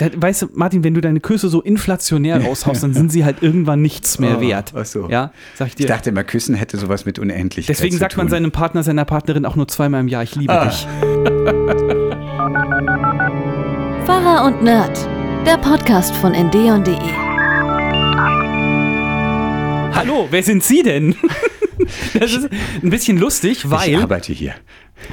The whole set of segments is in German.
Da, weißt du, Martin, wenn du deine Küsse so inflationär raushaust, dann sind sie halt irgendwann nichts mehr Oh, wert. ach so. Ja, sag ich dir. Ich dachte immer, Küssen hätte sowas mit Unendlichkeit Deswegen zu sagt man seinem Partner, seiner Partnerin auch nur zweimal im Jahr, ich liebe Ah. dich. Pfarrer und Nerd, der Podcast von ndeon.de. Hallo, wer sind Sie denn? Das ist ein bisschen lustig, Ich weil arbeite hier.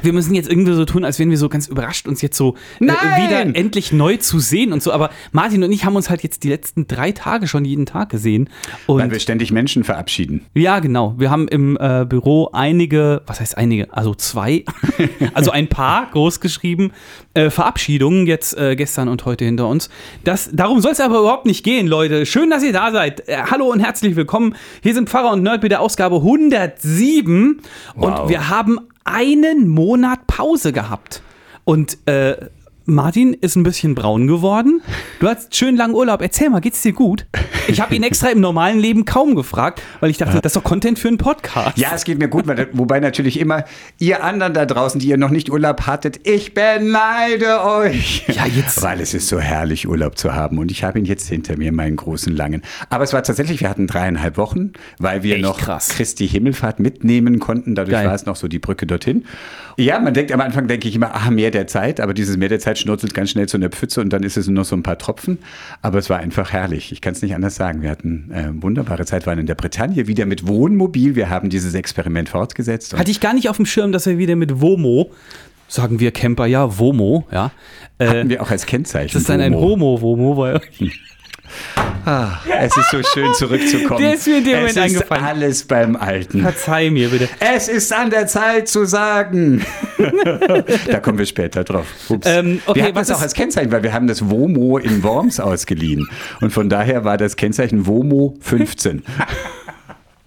Wir müssen jetzt irgendwie so tun, als wären wir so ganz überrascht, uns jetzt so äh, wieder endlich neu zu sehen und so. Aber Martin und ich haben uns halt jetzt die letzten drei Tage schon jeden Tag gesehen. Weil Und wir ständig Menschen verabschieden. ja, genau. Wir haben im äh, Büro einige, was heißt einige? Also zwei, also ein paar groß geschrieben, äh, Verabschiedungen jetzt äh, gestern und heute hinter uns. Das, darum soll es aber überhaupt nicht gehen, Leute. Schön, dass ihr da seid. Äh, hallo und herzlich willkommen. Hier sind Pfarrer und Nerd mit der Ausgabe 107 Wow. und wir haben einen Monat Pause gehabt. Und äh, Martin ist ein bisschen braun geworden. Du hast schön langen Urlaub. Erzähl mal, geht's dir gut? Ich habe ihn extra im normalen Leben kaum gefragt, weil ich dachte, das ist doch Content für einen Podcast. Ja, es geht mir gut, weil, wobei natürlich immer ihr anderen da draußen, die ihr noch nicht Urlaub hattet, ich beneide euch. Ja, jetzt- Weil es ist so herrlich, Urlaub zu haben. Und ich habe ihn jetzt hinter mir, meinen großen langen. Aber es war tatsächlich, wir hatten dreieinhalb Wochen, weil wir Echt noch krass. Christi Himmelfahrt mitnehmen konnten. Dadurch Geil. war es noch so die Brücke dorthin. Ja, man denkt am Anfang, denke ich immer, ah, mehr der Zeit. Aber dieses mehr der Zeit schnurzelt ganz schnell zu einer Pfütze und dann ist es nur noch so ein paar Tropfen. Aber es war einfach herrlich. Ich kann es nicht anders sagen. Wir hatten äh, wunderbare Zeit, waren in der Bretagne wieder mit Wohnmobil. Wir haben dieses Experiment fortgesetzt. Hatte ich gar nicht auf dem Schirm, dass wir wieder mit Womo, sagen wir Camper ja, Womo, ja. Äh, hatten wir auch als Kennzeichen. das ist dann ein Womo. Homo-Womo, weil Ah, es ist so schön zurückzukommen. Der ist mir in dem Moment es ist eingefallen. alles beim Alten. verzeih mir bitte. Es ist an der Zeit zu sagen. da kommen wir später drauf. Ähm, okay, wir was das auch als Kennzeichen, weil wir haben das WOMO in Worms ausgeliehen. Und von daher war das Kennzeichen WOMO 15.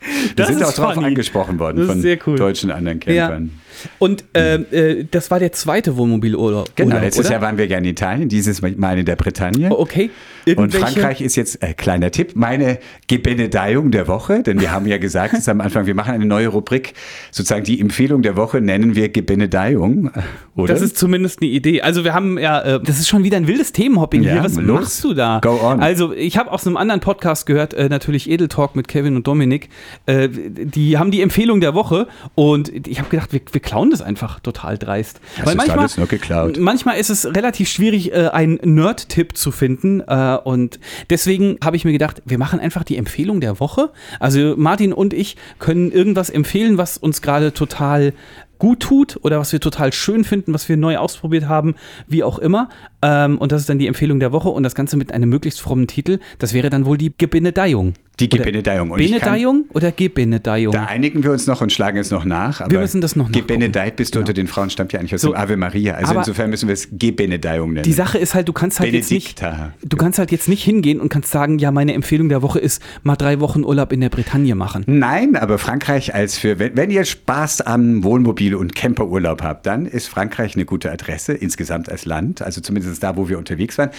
Wir Das sind ist auch drauf funny. angesprochen worden von cool. deutschen anderen Campern. Und äh, äh, das war der zweite Wohnmobilurlaub. Genau, Urlaub, letztes oder? Jahr waren wir ja in Italien, dieses Mal in der Bretagne. Oh, okay. Und Irgendwelche- Frankreich ist jetzt, äh, kleiner Tipp, meine Gebenedeiung der Woche, denn wir haben ja gesagt, es ist am Anfang, wir machen eine neue Rubrik, sozusagen die Empfehlung der Woche nennen wir Gebenedeiung, äh, oder? Das ist zumindest eine Idee. Also wir haben ja, äh, das ist schon wieder ein wildes Themenhopping Ja, hier. Was los. machst du da? Go on. Also ich habe aus einem anderen Podcast gehört, äh, natürlich Edel Talk mit Kevin und Dominik. Äh, die haben die Empfehlung der Woche und ich habe gedacht, wir, wir klauen das einfach total dreist. Das ist alles nur geklaut. Manchmal ist es relativ schwierig, äh, einen Nerd-Tipp zu finden äh, und deswegen habe ich mir gedacht, wir machen einfach die Empfehlung der Woche. Also Martin und ich können irgendwas empfehlen, was uns gerade total gut tut oder was wir total schön finden, was wir neu ausprobiert haben, wie auch immer. Ähm, und das ist dann die Empfehlung der Woche und das Ganze mit einem möglichst frommen Titel. Das wäre dann wohl die Gebenedeiung. Die Oder Gebenedeiung. Benedeiung oder Gebenedeiung? Da einigen wir uns noch und schlagen es noch nach. Wir müssen das noch nachgucken. Gebenedeit bist du unter den Frauen, stammt ja eigentlich aus So. dem Ave Maria. Also Aber- insofern müssen wir es Gebenedeiung nennen. Die Sache ist halt, du kannst halt jetzt nicht, du kannst halt jetzt nicht hingehen und kannst sagen, ja, meine Empfehlung der Woche ist, mal drei Wochen Urlaub in der Bretagne machen. Nein, aber Frankreich als für, wenn, wenn ihr Spaß am Wohnmobil- und Camperurlaub habt, dann ist Frankreich eine gute Adresse, insgesamt als Land, also zumindest da, wo wir unterwegs waren.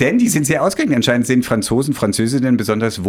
Denn die sind sehr ausgegangen. Anscheinend sind Franzosen, Französinnen besonders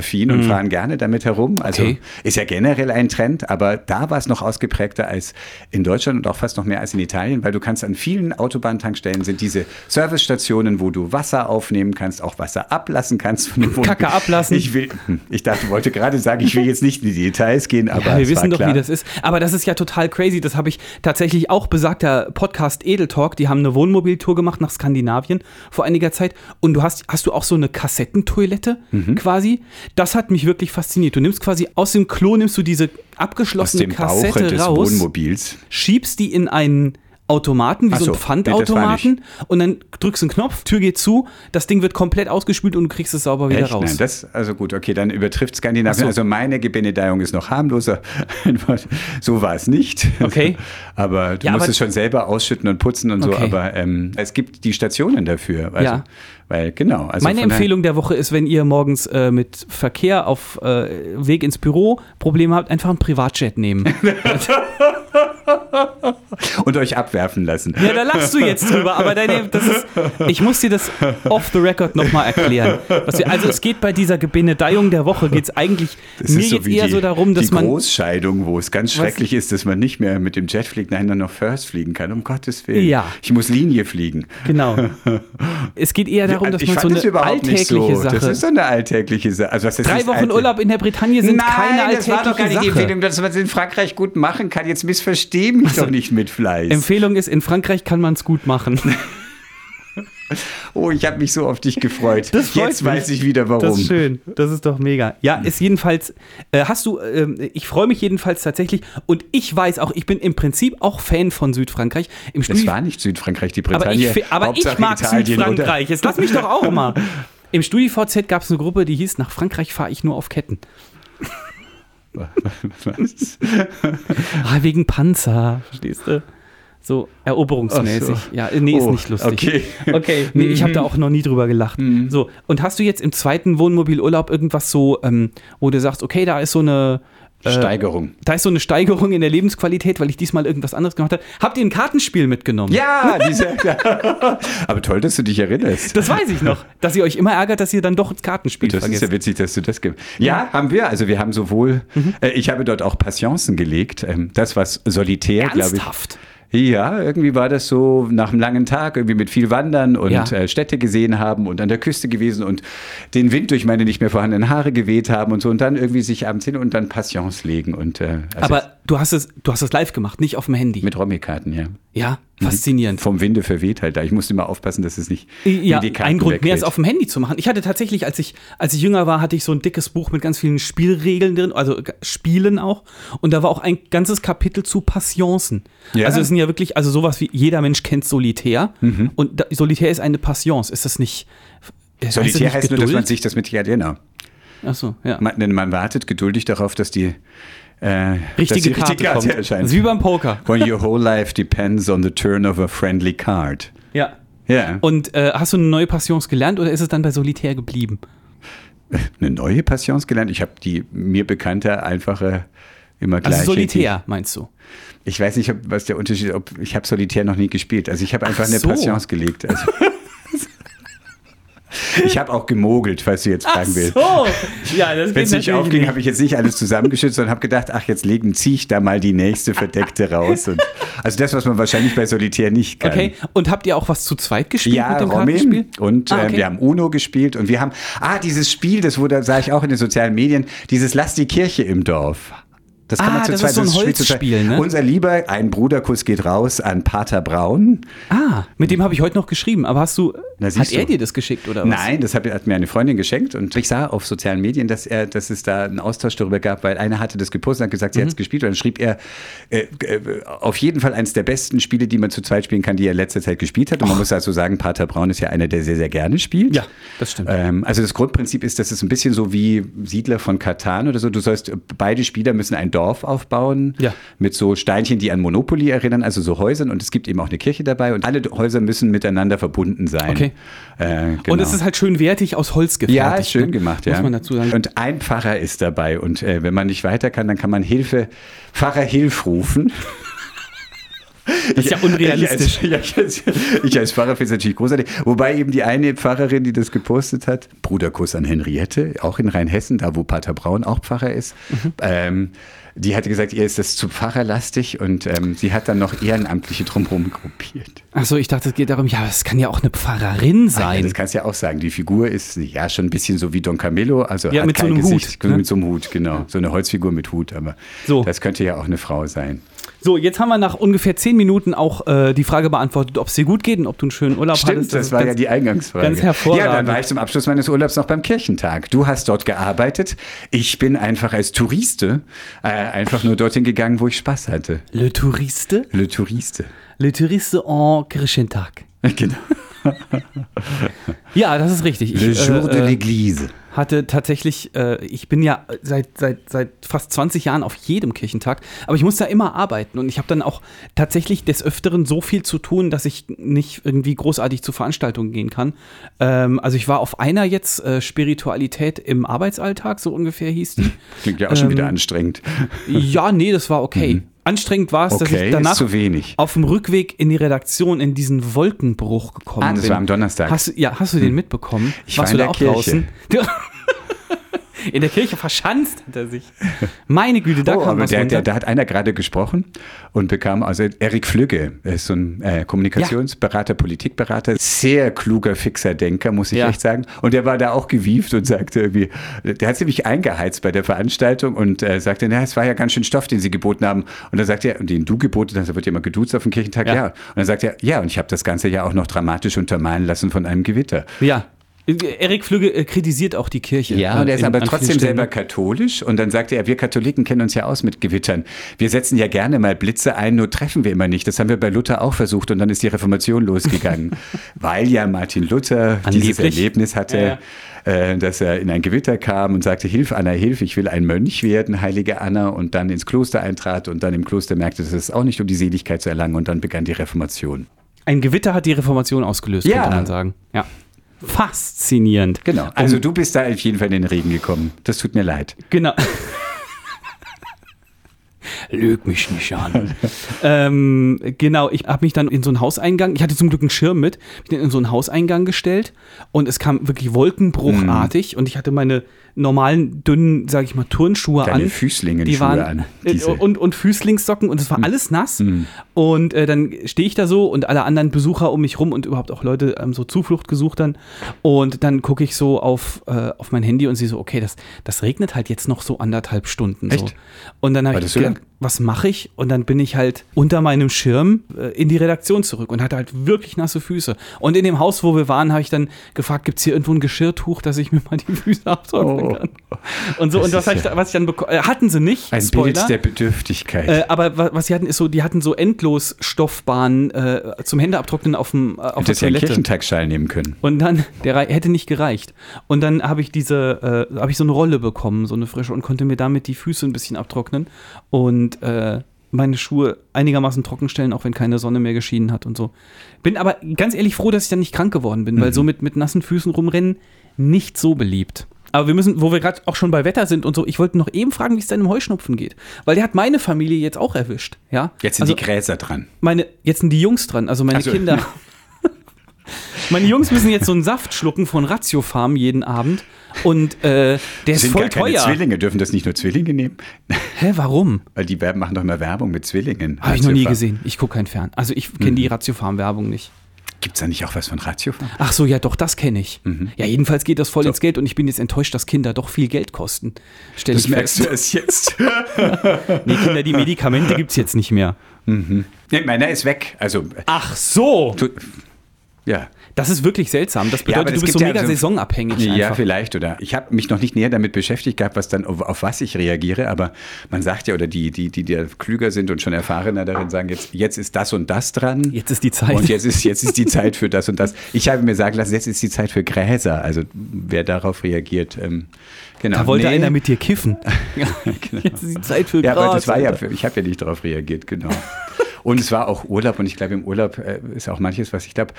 wohnmobilaffin und fahren gerne damit herum. Also Mhm. Okay. ist ja generell ein Trend, aber da war es noch ausgeprägter als in Deutschland und auch fast noch mehr als in Italien, weil du kannst an vielen Autobahntankstellen sind diese Servicestationen, wo du Wasser aufnehmen kannst, auch Wasser ablassen kannst von dem Wohnmobil. Kacke ablassen. Ich will, hm, ich dachte, wollte gerade sagen, ich will jetzt nicht in die Details gehen, aber Ja, wir wissen doch, klar. wie das ist. Aber das ist ja total crazy. Das habe ich tatsächlich auch besagter Podcast Edel Talk. Die haben eine Wohnmobiltour gemacht nach Skandinavien vor einiger Zeit. Und du hast, hast du auch so eine Kassettentoilette Mhm. quasi? Das hat mich wirklich fasziniert. Du nimmst quasi aus dem Klo, nimmst du diese aus abgeschlossene dem Bauche Kassette des raus, Wohnmobils. schiebst die in einen Automaten, wie so so, ein nee, Pfandautomaten und dann drückst du einen Knopf, Tür geht zu, das Ding wird komplett ausgespült und du kriegst es sauber wieder Echt? raus. Nein, das, also gut, okay, dann übertrifft Skandinavien. So. Also meine Gebenedeiung ist noch harmloser. so war es nicht. Okay. aber du Ja, musst aber- es schon selber ausschütten und putzen und so. Okay. Aber ähm, es gibt die Stationen dafür. Also, Ja. Weil, genau. Also Meine Empfehlung der Woche ist, wenn ihr morgens äh, mit Verkehr auf äh, Weg ins Büro Probleme habt, einfach einen Privatjet nehmen. Und euch abwerfen lassen. ja, da lachst du jetzt drüber, aber deine, das ist, ich muss dir das off the record nochmal erklären. Wir, also es geht bei dieser Gebenedeiung der Woche, geht es eigentlich, Das mir so geht eher die, so darum, dass die man, Großscheidung, wo es ganz schrecklich ist, dass man nicht mehr mit dem Jet fliegt, nein, dann noch First fliegen kann, um Gottes Willen. Ja. Ich muss Linie fliegen. genau. Es geht eher darum, darum, Also dass ich man so eine das überhaupt nicht alltägliche so. Sache. Das ist so eine alltägliche Sache. Also was Drei Wochen Urlaub in der Bretagne sind Nein, keine alltägliche das war doch gar nicht die Sache. Empfehlung, dass man es in Frankreich gut machen kann. Jetzt missversteh mich doch nicht mit Fleiß. Empfehlung ist, in Frankreich kann man es gut machen. oh, ich habe mich so auf dich gefreut. Jetzt mich. weiß ich wieder warum. Das ist schön. Das ist doch mega. Ja, ist jedenfalls, äh, hast du, ähm, ich freue mich jedenfalls tatsächlich und ich weiß auch, ich bin im Prinzip auch Fan von Südfrankreich. Im Das Studi war nicht Südfrankreich, die aber Bretagne. ich, fi- aber ich mag Italien, Südfrankreich. Jetzt lass mich doch auch mal. Im StudiVZ gab es eine Gruppe, die hieß, nach Frankreich fahre ich nur auf Ketten. Was? Ah, wegen Panzer, verstehst du? So eroberungsmäßig. So. Ja, nee, ist Oh, nicht lustig. okay. Okay, nee, ich habe da auch noch nie drüber gelacht. So, und hast du jetzt im zweiten Wohnmobilurlaub irgendwas so, ähm, wo du sagst, okay, da ist so eine äh, Steigerung. Da ist so eine Steigerung in der Lebensqualität, weil ich diesmal irgendwas anderes gemacht habe. Habt ihr ein Kartenspiel mitgenommen? Ja, diese, aber toll, dass du dich erinnerst. Das weiß ich noch, dass ihr euch immer ärgert, dass ihr dann doch das Kartenspiel Das ist vergesst. ja witzig, dass du das gibst. Ja, haben wir. Also wir haben sowohl, Mhm. äh, ich habe dort auch Passionsen gelegt. Ähm, das was Solitär, glaube ich. Ernsthaft? Ja, irgendwie war das so nach einem langen Tag, irgendwie mit viel Wandern und Ja. äh, Städte gesehen haben und an der Küste gewesen und den Wind durch meine nicht mehr vorhandenen Haare geweht haben und so und dann irgendwie sich abends hin und dann Passions legen und äh, also Aber du hast es, du hast es live gemacht, nicht auf dem Handy. mit Romy-Karten, ja. ja, faszinierend. Vom Winde verweht halt da. Ich musste immer aufpassen, dass es nicht Ja, in die Karten ein Grund mehr, es wegweht. auf dem Handy zu machen. Ich hatte tatsächlich, als ich, als ich jünger war, hatte ich so ein dickes Buch mit ganz vielen Spielregeln drin, also äh, Spielen auch. Und da war auch ein ganzes Kapitel zu Passionsen. Ja. Also es sind ja wirklich, also sowas wie jeder Mensch kennt Solitär. Mhm. Und da, Solitär ist eine Passions. Ist das nicht. heißt das Solitär nicht heißt nur, dass man sich das mit ja genau. Achso, ja. Man, denn man wartet geduldig darauf, dass die äh, richtige dass die Karte kommt. erscheint. Das ist wie beim Poker. When your whole life depends on the turn of a friendly card. Ja. Ja. Und äh, hast du eine neue Passions gelernt oder ist es dann bei Solitär geblieben? eine neue Passions gelernt. Ich habe die mir bekannte, einfache, immer gleiche. Also Solitär, meinst du? Ich weiß nicht, ob, was der Unterschied ist. Ob, ich habe Solitär noch nie gespielt. Also ich habe einfach Ach eine so. Passions gelegt. Also ich habe auch gemogelt, falls du jetzt fragen willst. so. Ja, das Wenn es nicht aufging, habe ich jetzt nicht alles zusammengeschützt, sondern habe gedacht, ach, jetzt legen, ziehe ich da mal die nächste Verdeckte raus. Und, also das, was man wahrscheinlich bei Solitär nicht kann. Okay, und habt ihr auch was zu zweit gespielt Ja, mit dem Romy und Ah, äh, okay. wir haben Uno gespielt und wir haben, ah, dieses Spiel, das wurde, sah ich auch in den sozialen Medien, dieses Lass die Kirche im Dorf. Das kann Ah, man zu das zweit, ist so ein. Holzspiel, ne? Unser Lieber, ein Bruderkuss geht raus an Pater Braun. Ah, mit dem habe ich heute noch geschrieben. Aber hast du, Na, hat er du. dir das geschickt oder was? Nein, das hat, hat mir eine Freundin geschenkt und ich sah auf sozialen Medien, dass er, dass es da einen Austausch darüber gab, weil einer hatte das gepostet und hat gesagt, sie Mhm. hat es gespielt und dann schrieb er äh, äh, auf jeden Fall eines der besten Spiele, die man zu zweit spielen kann, die er in letzter Zeit gespielt hat. Und man muss dazu sagen, Pater Braun ist ja einer, der sehr, sehr gerne spielt. Ja, das stimmt. Ähm, also das Grundprinzip ist, dass es ein bisschen so wie Siedler von Katan oder so. Du sollst, beide Spieler müssen ein Dorf aufbauen Ja. mit so Steinchen, die an Monopoly erinnern, also so Häusern. Und es gibt eben auch eine Kirche dabei und alle Häuser müssen miteinander verbunden sein. Okay. Äh, genau. Und es ist halt schön wertig aus Holz gefertigt. ja, ist schön ne? gemacht, ja. Muss man dazu sagen. Und ein Pfarrer ist dabei und äh, wenn man nicht weiter kann, dann kann man Hilfe, Pfarrer Hilf rufen. das ist ja unrealistisch. Ich als, ich als, ich als Pfarrer finde es natürlich großartig. Wobei eben die eine Pfarrerin, die das gepostet hat, Bruderkuss an Henriette, auch in Rheinhessen, da wo Pater Braun auch Pfarrer ist, Mhm. ähm, die hatte gesagt, ihr ist das zu pfarrerlastig und ähm, sie hat dann noch Ehrenamtliche drumherum gruppiert. Achso, ich dachte, es geht darum, ja, es kann ja auch eine Pfarrerin Ja, sein. das kannst du ja auch sagen. Die Figur ist ja schon ein bisschen so wie Don Camillo, also Ja, hat mit so kein einem Gesicht, Hut, ne? mit so einem Hut, genau. So eine Holzfigur mit Hut, aber So. das könnte ja auch eine Frau sein. So, jetzt haben wir nach ungefähr zehn Minuten auch äh, die Frage beantwortet, ob es dir gut geht und ob du einen schönen Urlaub Stimmt, hattest. das ist war ja ganz- die Eingangsfrage. ganz hervorragend. Ja, dann war ich zum Abschluss meines Urlaubs noch beim Kirchentag. Du hast dort gearbeitet. Ich bin einfach als Touriste äh, einfach nur dorthin gegangen, wo ich Spaß hatte. Le Touriste? Le Touriste. Le Touriste en Kirchentag. Genau. Ja, das ist richtig. Ich, Le jour äh, de äh, l'église. hatte tatsächlich, äh, ich bin ja seit, seit, seit fast 20 Jahren auf jedem Kirchentag, aber ich muss da immer arbeiten und ich habe dann auch tatsächlich des Öfteren so viel zu tun, dass ich nicht irgendwie großartig zu Veranstaltungen gehen kann. Ähm, also ich war auf einer jetzt, äh, Spiritualität im Arbeitsalltag, so ungefähr hieß die. Klingt ja auch schon Ähm, wieder anstrengend. ja, nee, das war okay. Anstrengend war es, dass. Okay, ich danach auf dem Rückweg in die Redaktion in diesen Wolkenbruch gekommen Ah, das bin. war am Donnerstag. Hm. Hast, du- ja, hast du den mitbekommen? Ich war in der Kirche. Du- In der Kirche verschanzt hat er sich. Meine Güte, da oh, kam was der, runter. der, da hat einer gerade gesprochen und bekam, also Erik Flügge, er ist so ein äh, Kommunikationsberater, Politikberater, sehr kluger, fixer Denker, muss ich Ja. echt sagen. Und der war da auch gewieft und sagte irgendwie, der hat ziemlich eingeheizt bei der Veranstaltung und äh, sagte, na, es war ja ganz schön Stoff, den sie geboten haben. Und dann sagt er, und den du geboten hast, da wird ja immer geduzt auf dem Kirchentag, Ja. ja. Und dann sagt er, ja, und ich habe das Ganze ja auch noch dramatisch untermalen lassen von einem Gewitter. ja. Erik Flügge äh, kritisiert auch die Kirche. Ja, und er ist in- aber trotzdem selber katholisch. Und dann sagt er, wir Katholiken kennen uns ja aus mit Gewittern. Wir setzen ja gerne mal Blitze ein, nur treffen wir immer nicht. Das haben wir bei Luther auch versucht und dann ist die Reformation losgegangen. Weil ja Martin Luther dieses Angeblich. Erlebnis hatte, äh, dass er in ein Gewitter kam und sagte, Hilf, Anna, hilf, ich will ein Mönch werden, heilige Anna. Und dann ins Kloster eintrat und dann im Kloster merkte, dass es auch nicht um die Seligkeit zu erlangen. Und dann begann die Reformation. Ein Gewitter hat die Reformation ausgelöst, Ja. könnte man sagen. Ja. Faszinierend. Genau. Also du bist da auf jeden Fall in den Regen gekommen. Das tut mir leid. Genau. Lüg mich nicht an. ähm, genau, ich habe mich dann in so einen Hauseingang, ich hatte zum Glück einen Schirm mit, mich dann in so einen Hauseingang gestellt und es kam wirklich wolkenbruchartig und ich hatte meine normalen, dünnen, sage ich mal, Turnschuhe Deine an. Füßlingenschuhe die waren, an, äh, diese. und, und Füßlingssocken und es war alles nass. Und äh, dann stehe ich da so und alle anderen Besucher um mich rum und überhaupt auch Leute ähm, so Zuflucht gesucht dann. Und dann gucke ich so auf, äh, auf mein Handy und sehe so, okay, das, das regnet halt jetzt noch so anderthalb Stunden. So. Echt? Und dann habe ich so gedacht, was mache ich? Und dann bin ich halt unter meinem Schirm äh, in die Redaktion zurück und hatte halt wirklich nasse Füße. Und in dem Haus, wo wir waren, habe ich dann gefragt, gibt es hier irgendwo ein Geschirrtuch, dass ich mir mal die Füße abtrocknen Oh. Kann? Und so, Das und was, ich ja- was ich dann bekommen, äh, hatten sie nicht, Ein Spoiler. Bild der Bedürftigkeit. Äh, aber wa- was sie hatten, ist so, die hatten so endlos Stoffbahnen äh, zum Händeabtrocknen auf, dem, äh, auf der Hättest ja einen Toilette. Kirchentagsschal nehmen können. Und dann, der hätte nicht gereicht. Und dann habe ich diese, äh, habe ich so eine Rolle bekommen, so eine frische, und konnte mir damit die Füße ein bisschen abtrocknen und äh, meine Schuhe einigermaßen trocken stellen, auch wenn keine Sonne mehr geschienen hat und so. Bin aber ganz ehrlich froh, dass ich dann nicht krank geworden bin, weil so mit, mit nassen Füßen rumrennen nicht so beliebt. Aber wir müssen, wo wir gerade auch schon bei Wetter sind und so, ich wollte noch eben fragen, wie es deinem Heuschnupfen geht. Weil der hat meine Familie jetzt auch erwischt. Ja? Jetzt sind also, die Gräser dran. meine, jetzt sind die Jungs dran, also meine so. Kinder. meine Jungs müssen jetzt so einen Saft schlucken von Ratio Farm jeden Abend und äh, der ist sind voll gar keine teuer. Zwillinge. Dürfen das nicht nur Zwillinge nehmen? Hä, warum? Weil die Werben machen doch immer Werbung mit Zwillingen. Habe ich noch nie Ratiofarm. gesehen. Ich gucke kein Fern. Also ich kenne Mhm. die Ratio Farm Werbung nicht. Gibt es da nicht auch was von Ratiofarm? Ach so, ja, doch, das kenne ich. Mhm. Ja, jedenfalls geht das voll ins Geld und ich bin jetzt enttäuscht, dass Kinder doch viel Geld kosten. Stell Das ich merkst fest. du erst jetzt. Nee, Kinder, die Medikamente gibt es jetzt nicht mehr. nee, meiner ist weg. Also, Ach so. du, ja. Das ist wirklich seltsam. Das bedeutet, aber du es bist so ja mega so- saisonabhängig. Ja, einfach. vielleicht. Oder ich habe mich noch nicht näher damit beschäftigt gehabt, was dann auf, auf was ich reagiere. Aber man sagt ja, oder die, die, die, die klüger sind und schon erfahrener darin, sagen jetzt, jetzt ist das und das dran. Jetzt ist die Zeit. Und jetzt ist, jetzt ist die Zeit für das und das. Ich habe mir sagen lassen, jetzt ist die Zeit für Gräser. Also wer darauf reagiert, ähm, genau. Da wollte Nee. einer mit dir kiffen. Genau. Jetzt ist die Zeit für Ja, aber das war ja, ich habe ja nicht darauf reagiert, genau. Und es war auch Urlaub und ich glaube, im Urlaub äh, ist auch manches, was ich glaube,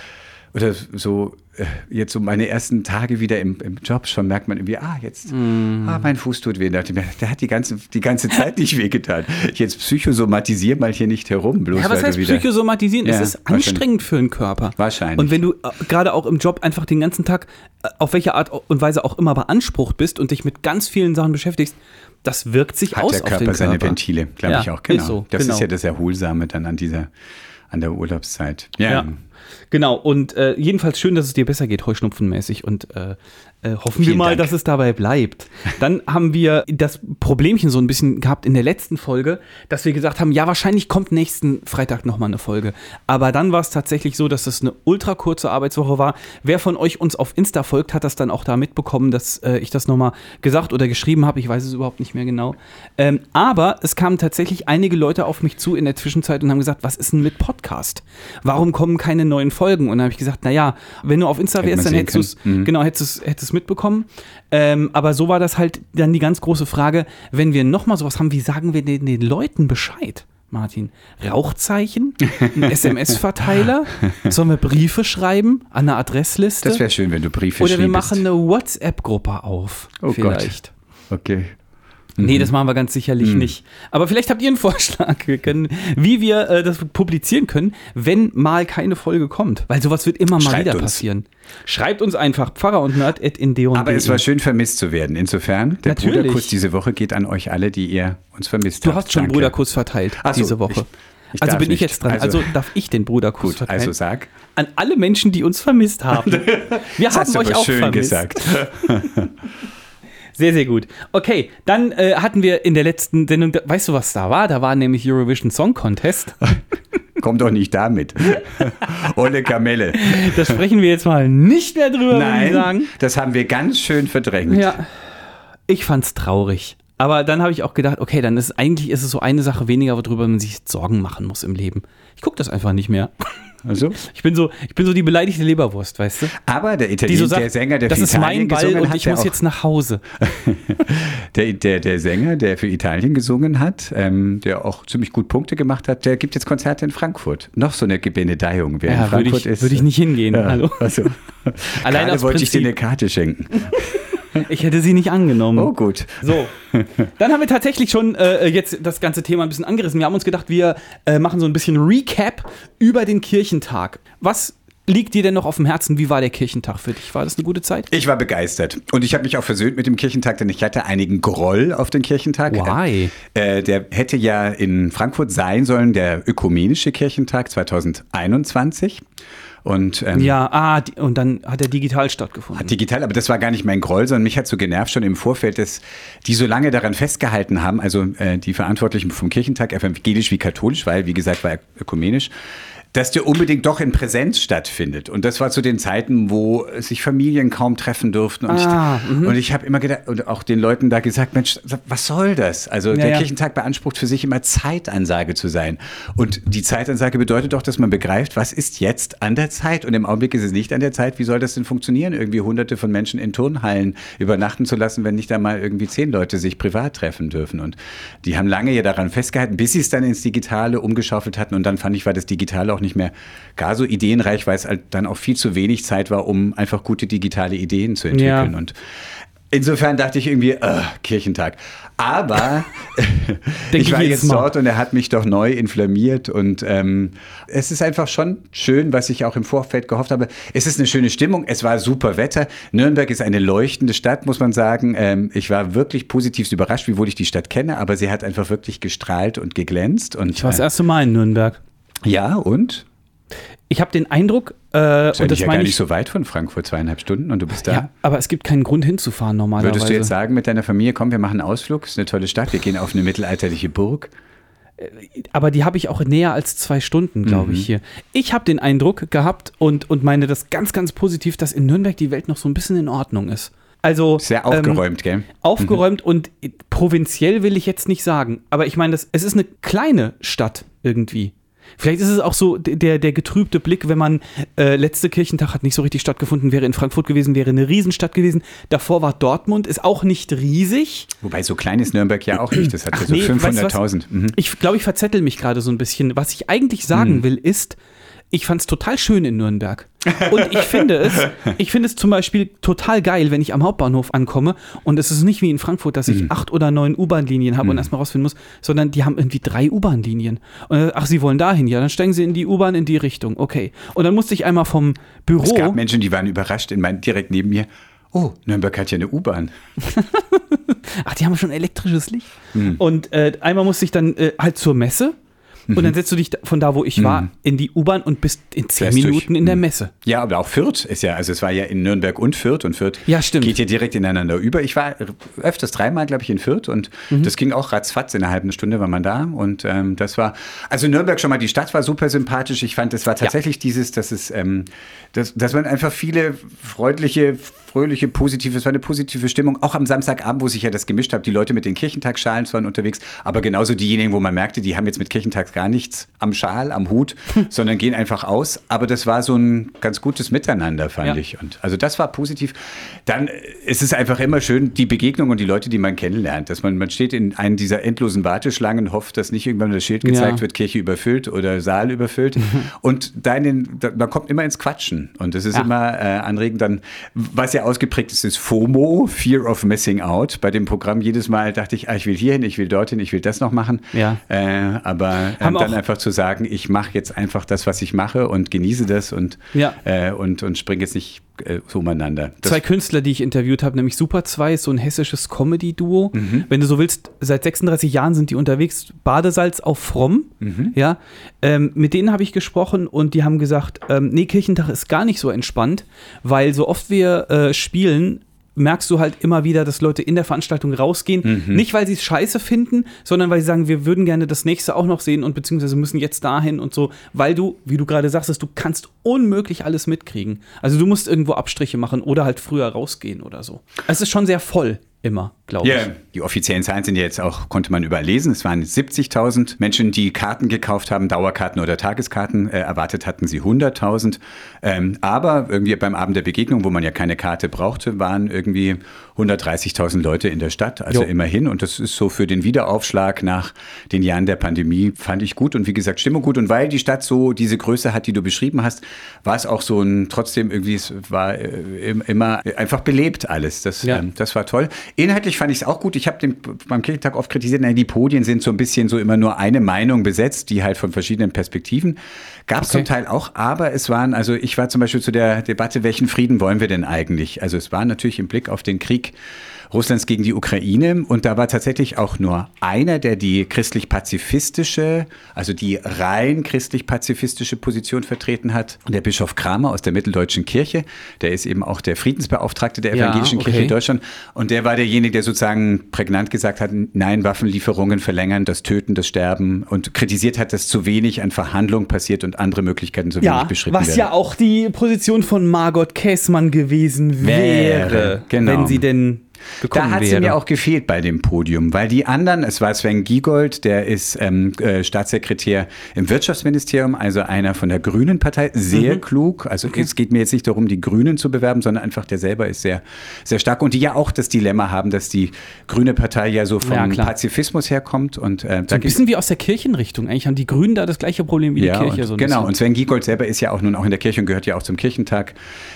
oder so, äh, jetzt so meine ersten Tage wieder im, im Job schon merkt man irgendwie, ah, jetzt, Mm. ah, mein Fuß tut weh. Da dachte ich mir, Der hat die ganze, die ganze Zeit nicht wehgetan. Jetzt psychosomatisier mal hier nicht herum, bloß Ja, was heißt wieder. psychosomatisieren? Ja, es ist anstrengend für den Körper. Wahrscheinlich. Und wenn du äh, gerade auch im Job einfach den ganzen Tag äh, auf welche Art und Weise auch immer beansprucht bist und dich mit ganz vielen Sachen beschäftigst, das wirkt sich hat aus der auf Körper den seine Körper. Ventile, glaube Ja, ich auch. Genau. ist so, das genau. ist ja das Erholsame dann an dieser, an der Urlaubszeit. Ja. Genau, und äh, jedenfalls schön, dass es dir besser geht, heuschnupfenmäßig. Und äh, äh, hoffen wir Vielen mal, Dank. dass es dabei bleibt. Dann haben wir das Problemchen so ein bisschen gehabt in der letzten Folge, dass wir gesagt haben, ja, wahrscheinlich kommt nächsten Freitag nochmal eine Folge. Aber dann war es tatsächlich so, dass es eine ultra kurze Arbeitswoche war. Wer von euch uns auf Insta folgt, hat das dann auch da mitbekommen, dass äh, ich das nochmal gesagt oder geschrieben habe. Ich weiß es überhaupt nicht mehr genau. Ähm, aber es kamen tatsächlich einige Leute auf mich zu in der Zwischenzeit und haben gesagt, was ist denn mit Podcast? Warum kommen keine neuen Folgen? Und dann habe ich gesagt, naja, wenn du auf Insta wärst, dann hättest du es. Mhm. genau, hättest du's- hättest du's mitbekommen. Ähm, aber so war das halt dann die ganz große Frage, wenn wir nochmal sowas haben, wie sagen wir den, den Leuten Bescheid? Martin, Rauchzeichen, ein SMS-Verteiler, sollen wir Briefe schreiben an eine Adressliste? Das wäre schön, wenn du Briefe Oder wir machen eine WhatsApp-Gruppe auf, Oh Gott. vielleicht. Okay. Nee, das machen wir ganz sicherlich nicht. Aber vielleicht habt ihr einen Vorschlag, wir können, wie wir äh, das publizieren können, wenn mal keine Folge kommt. Weil sowas wird immer mal Schreibt wieder uns. passieren. Schreibt uns einfach Pfarrer und Nerd at in de Aber es war schön vermisst zu werden. Insofern, der Natürlich. Bruderkuss diese Woche geht an euch alle, die ihr uns vermisst Du habt. hast schon Danke. Bruderkuss verteilt so, diese Woche. ich- ich also bin ich nicht. jetzt dran. Also, Also- darf ich den Bruderkuss Gut, verteilen. also sag. An alle Menschen, die uns vermisst haben. Wir haben du euch auch schön vermisst. gesagt. Sehr, sehr gut. Okay, dann äh, hatten wir in der letzten Sendung, weißt du, was da war? Da war nämlich Eurovision Song Contest. Komm doch nicht damit. Olle Kamelle. Da sprechen wir jetzt mal nicht mehr drüber. Nein, das haben wir ganz schön verdrängt. Ja, ich fand's traurig. Aber dann habe ich auch gedacht, okay, dann ist eigentlich ist es so eine Sache weniger, worüber man sich Sorgen machen muss im Leben. Ich gucke das einfach nicht mehr. Also, Ich bin so, ich bin so die beleidigte Leberwurst, weißt du? aber der Italiener, so sagt, der Sänger, der das für ist mein Italien Ball gesungen und hat, ich der muss jetzt nach Hause. der, der, der Sänger, der für Italien gesungen hat, ähm, der auch ziemlich gut Punkte gemacht hat, der gibt jetzt Konzerte in Frankfurt. Noch so eine Gebenedeiung, wer in Ja, würde Frankfurt ich, ist. würde ich nicht hingehen. Ja, Hallo. also, Allein gerade wollte ich dir Prinzip. eine Karte schenken. Ich hätte sie nicht angenommen. Oh gut. So, dann haben wir tatsächlich schon äh, jetzt das ganze Thema ein bisschen angerissen. Wir haben uns gedacht, wir äh, machen so ein bisschen Recap über den Kirchentag. Was liegt dir denn noch auf dem Herzen? Wie war der Kirchentag für dich? War das eine gute Zeit? Ich war begeistert. Und ich habe mich auch versöhnt mit dem Kirchentag, denn ich hatte einigen Groll auf den Kirchentag. Why? Äh, der hätte ja in Frankfurt sein sollen, der ökumenische Kirchentag 2021. Und ähm, Ja, ah, und dann hat er digital stattgefunden. Digital, aber das war gar nicht mein Groll, sondern mich hat so genervt schon im Vorfeld, dass die so lange daran festgehalten haben, also äh, die Verantwortlichen vom Kirchentag, evangelisch wie katholisch, weil, wie gesagt, war ökumenisch, dass der unbedingt doch in Präsenz stattfindet. Und das war zu den Zeiten, wo sich Familien kaum treffen durften. Und Ah, ich, und ich habe immer gedacht, und auch den Leuten da gesagt, Mensch, was soll das? Also der ja. Kirchentag beansprucht für sich immer Zeitansage zu sein. Und die Zeitansage bedeutet doch, dass man begreift, was ist jetzt an der Zeit? Und im Augenblick ist es nicht an der Zeit. Wie soll das denn funktionieren, irgendwie hunderte von Menschen in Turnhallen übernachten zu lassen, wenn nicht einmal irgendwie zehn Leute sich privat treffen dürfen? Und die haben lange ja daran festgehalten, bis sie es dann ins Digitale umgeschaufelt hatten. Und dann fand ich, war das Digitale auch nicht mehr gar so ideenreich, weil es halt dann auch viel zu wenig Zeit war, um einfach gute digitale Ideen zu entwickeln. Ja. Und Insofern dachte ich irgendwie, äh, Kirchentag. Aber ich war jetzt dort und er hat mich doch neu inflammiert. Und ähm, es ist einfach schon schön, was ich auch im Vorfeld gehofft habe. Es ist eine schöne Stimmung, es war super Wetter. Nürnberg ist eine leuchtende Stadt, muss man sagen. Ähm, ich war wirklich positiv überrascht, wiewohl ich die Stadt kenne, aber sie hat einfach wirklich gestrahlt und geglänzt. Und, Ich war das äh, erste Mal in Nürnberg. Ja, und? Ich habe den Eindruck, äh, Ist ja und das ja gar nicht ich, so weit von Frankfurt, zweieinhalb Stunden und du bist da. ja, aber es gibt keinen Grund hinzufahren normalerweise. Würdest du jetzt sagen mit deiner Familie, komm, wir machen einen Ausflug, ist eine tolle Stadt, wir gehen auf eine mittelalterliche Burg? aber die habe ich auch näher als zwei Stunden, glaube Mhm. ich, hier. Ich habe den Eindruck gehabt und, und meine das ganz, ganz positiv, dass in Nürnberg die Welt noch so ein bisschen in Ordnung ist. Also Sehr ähm, aufgeräumt, gell? aufgeräumt und provinziell will ich jetzt nicht sagen. Aber ich meine, das, es ist eine kleine Stadt irgendwie. Vielleicht ist es auch so der, der getrübte Blick, wenn man äh, letzte Kirchentag hat nicht so richtig stattgefunden, wäre in Frankfurt gewesen, wäre eine Riesenstadt gewesen. Davor war Dortmund, ist auch nicht riesig. Wobei so klein ist Nürnberg ja auch nicht, das hat ja so nee, weißt du? 500.000. Mhm. Ich glaube, ich verzettel mich gerade so ein bisschen. Was ich eigentlich sagen Hm. will, ist, ich fand es total schön in Nürnberg. Und ich finde es, ich finde es zum Beispiel total geil, wenn ich am Hauptbahnhof ankomme und es ist nicht wie in Frankfurt, dass ich Hm. acht oder neun U-Bahn-Linien habe und erstmal rausfinden muss, sondern die haben irgendwie drei U-Bahn-Linien. Und äh, ach, sie wollen dahin, ja, dann steigen sie in die U-Bahn in die Richtung, okay. Und dann musste ich einmal vom Büro. Es gab Menschen, die waren überrascht, in mein, direkt neben mir. Oh, Nürnberg hat ja eine U-Bahn. Ach, die haben schon elektrisches Licht. Hm. Und äh, einmal musste ich dann äh, halt zur Messe. Und Mhm. dann setzt du dich von da, wo ich war, in die U-Bahn und bist in zehn. Minuten in der Messe. Ja, aber auch Fürth ist ja, also es war ja in Nürnberg und Fürth und Fürth Ja, stimmt. geht ja direkt ineinander über. Ich war öfters dreimal, glaube ich, in Fürth und Mhm. das ging auch ratzfatz, in einer halben Stunde war man da und ähm, das war, also Nürnberg schon mal, die Stadt war super sympathisch. Ich fand, es war tatsächlich dieses, dass es, ähm, dass, dass man einfach viele freundliche, fröhliche, positive, es war eine positive Stimmung, auch am Samstagabend, wo sich ja das gemischt hat. Die Leute mit den Kirchentagsschalen waren unterwegs, aber genauso diejenigen, wo man merkte, die haben jetzt mit Kirchentags gar nichts am Schal, am Hut, sondern gehen einfach aus. Aber das war so ein ganz gutes Miteinander, fand Ja. ich. Und also das war positiv. Dann ist es einfach immer schön, die Begegnung und die Leute, die man kennenlernt. Dass man, man steht in einen dieser endlosen Warteschlangen, hofft, dass nicht irgendwann das Schild gezeigt Ja. wird, Kirche überfüllt oder Saal überfüllt. und da in den, da, man kommt immer ins Quatschen. Und das ist Ja. immer äh, anregend dann, was ja sehr ausgeprägt ist, ist FOMO, Fear of Missing Out. Bei dem Programm jedes Mal dachte ich, ah, ich will hierhin, ich will dorthin, ich will das noch machen. Ja. Äh, aber äh, dann einfach zu sagen, ich mache jetzt einfach das, was ich mache und genieße das und, Ja. äh, und, und springe jetzt nicht äh, so umeinander. Das, Zwei Künstler, die ich interviewt habe, nämlich Super 2 ist so ein hessisches Comedy-Duo. Mhm. Wenn du so willst, seit 36 Jahren sind die unterwegs. Badesalz auf Fromm. Mhm. Ja, ähm, mit denen habe ich gesprochen und die haben gesagt, ähm, nee, Kirchentag ist gar nicht so entspannt, weil so oft wir äh, spielen, merkst du halt immer wieder, dass Leute in der Veranstaltung rausgehen. Mhm. Nicht, weil sie es scheiße finden, sondern weil sie sagen, wir würden gerne das nächste auch noch sehen und beziehungsweise müssen jetzt dahin und so, weil du, wie du gerade sagst, du kannst unmöglich alles mitkriegen. Also du musst irgendwo Abstriche machen oder halt früher rausgehen oder so. Es ist schon sehr voll immer, glaube Ja, ich. die offiziellen Zahlen sind ja jetzt auch, konnte man überall lesen. Es waren 70.000 Menschen, die Karten gekauft haben, Dauerkarten oder Tageskarten. Äh, erwartet hatten sie 100.000. Ähm, aber irgendwie beim Abend der Begegnung, wo man ja keine Karte brauchte, waren irgendwie 130.000 Leute in der Stadt. Also Jo. immerhin. Und das ist so für den Wiederaufschlag nach den Jahren der Pandemie, fand ich gut. Und wie gesagt, Stimmung gut. Und weil die Stadt so diese Größe hat, die du beschrieben hast, war es auch so ein, trotzdem irgendwie, es war äh, im- immer einfach belebt alles. Das, Ja. ähm, das war toll. Inhaltlich fand ich es auch gut. Ich habe den beim Kirchentag oft kritisiert, nein, die Podien sind so ein bisschen so immer nur eine Meinung besetzt, die halt von verschiedenen Perspektiven. Gab es Okay. zum Teil auch, aber es waren, also ich war zum Beispiel zu der Debatte, welchen Frieden wollen wir denn eigentlich? Also es war natürlich im Blick auf den Krieg Russlands gegen die Ukraine und da war tatsächlich auch nur einer, der die christlich-pazifistische, also die rein christlich-pazifistische Position vertreten hat. Der Bischof Kramer aus der Mitteldeutschen Kirche, der ist eben auch der Friedensbeauftragte der Ja, evangelischen Kirche okay. in Deutschland und der war derjenige, der sozusagen prägnant gesagt hat, nein, Waffenlieferungen verlängern, das Töten, das Sterben und kritisiert hat, dass zu wenig an Verhandlungen passiert und andere Möglichkeiten so wenig Ja, beschritten was werden. ja auch die Position von Margot Käßmann gewesen wäre, Wäre, genau. wenn sie denn gekommen Da hat wäre. sie mir auch gefehlt bei dem Podium, weil die anderen, es war Sven Giegold, der ist ähm, äh, Staatssekretär im Wirtschaftsministerium, also einer von der Grünen Partei, sehr Mhm. klug. Also es geht mir jetzt nicht darum, die Grünen zu bewerben, sondern einfach der selber ist sehr, sehr stark und die ja auch das Dilemma haben, dass die Grüne Partei ja so vom Ja. Pazifismus herkommt und äh, so ein bisschen wie aus der Kirchenrichtung. Eigentlich haben die Grünen da das gleiche Problem wie die Kirche. und, so genau, bisschen. und Sven Giegold selber ist ja auch nun auch in der Kirche und gehört ja auch zum Kirchentag,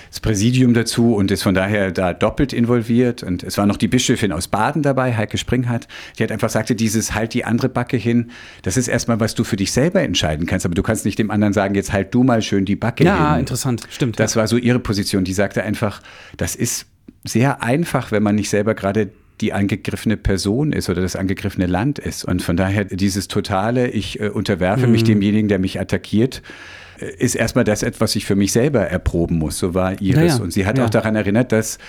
das Präsidium dazu und ist von daher da doppelt involviert. Und es war noch die Bischöfin aus Baden dabei, Heike Springhardt, die hat einfach sagte, dieses halt die andere Backe hin, das ist erstmal, was du für dich selber entscheiden kannst, aber du kannst nicht dem anderen sagen, jetzt halt du mal schön die Backe ja, hin. interessant, stimmt. Das war so ihre Position. Die sagte einfach, das ist sehr einfach, wenn man nicht selber gerade die angegriffene Person ist oder das angegriffene Land ist. Und von daher dieses totale, ich äh, unterwerfe mich demjenigen, der mich attackiert, äh, ist erstmal das etwas, was ich für mich selber erproben muss. So war ihres. Ja, ja. Und sie hat Ja. auch daran erinnert, dass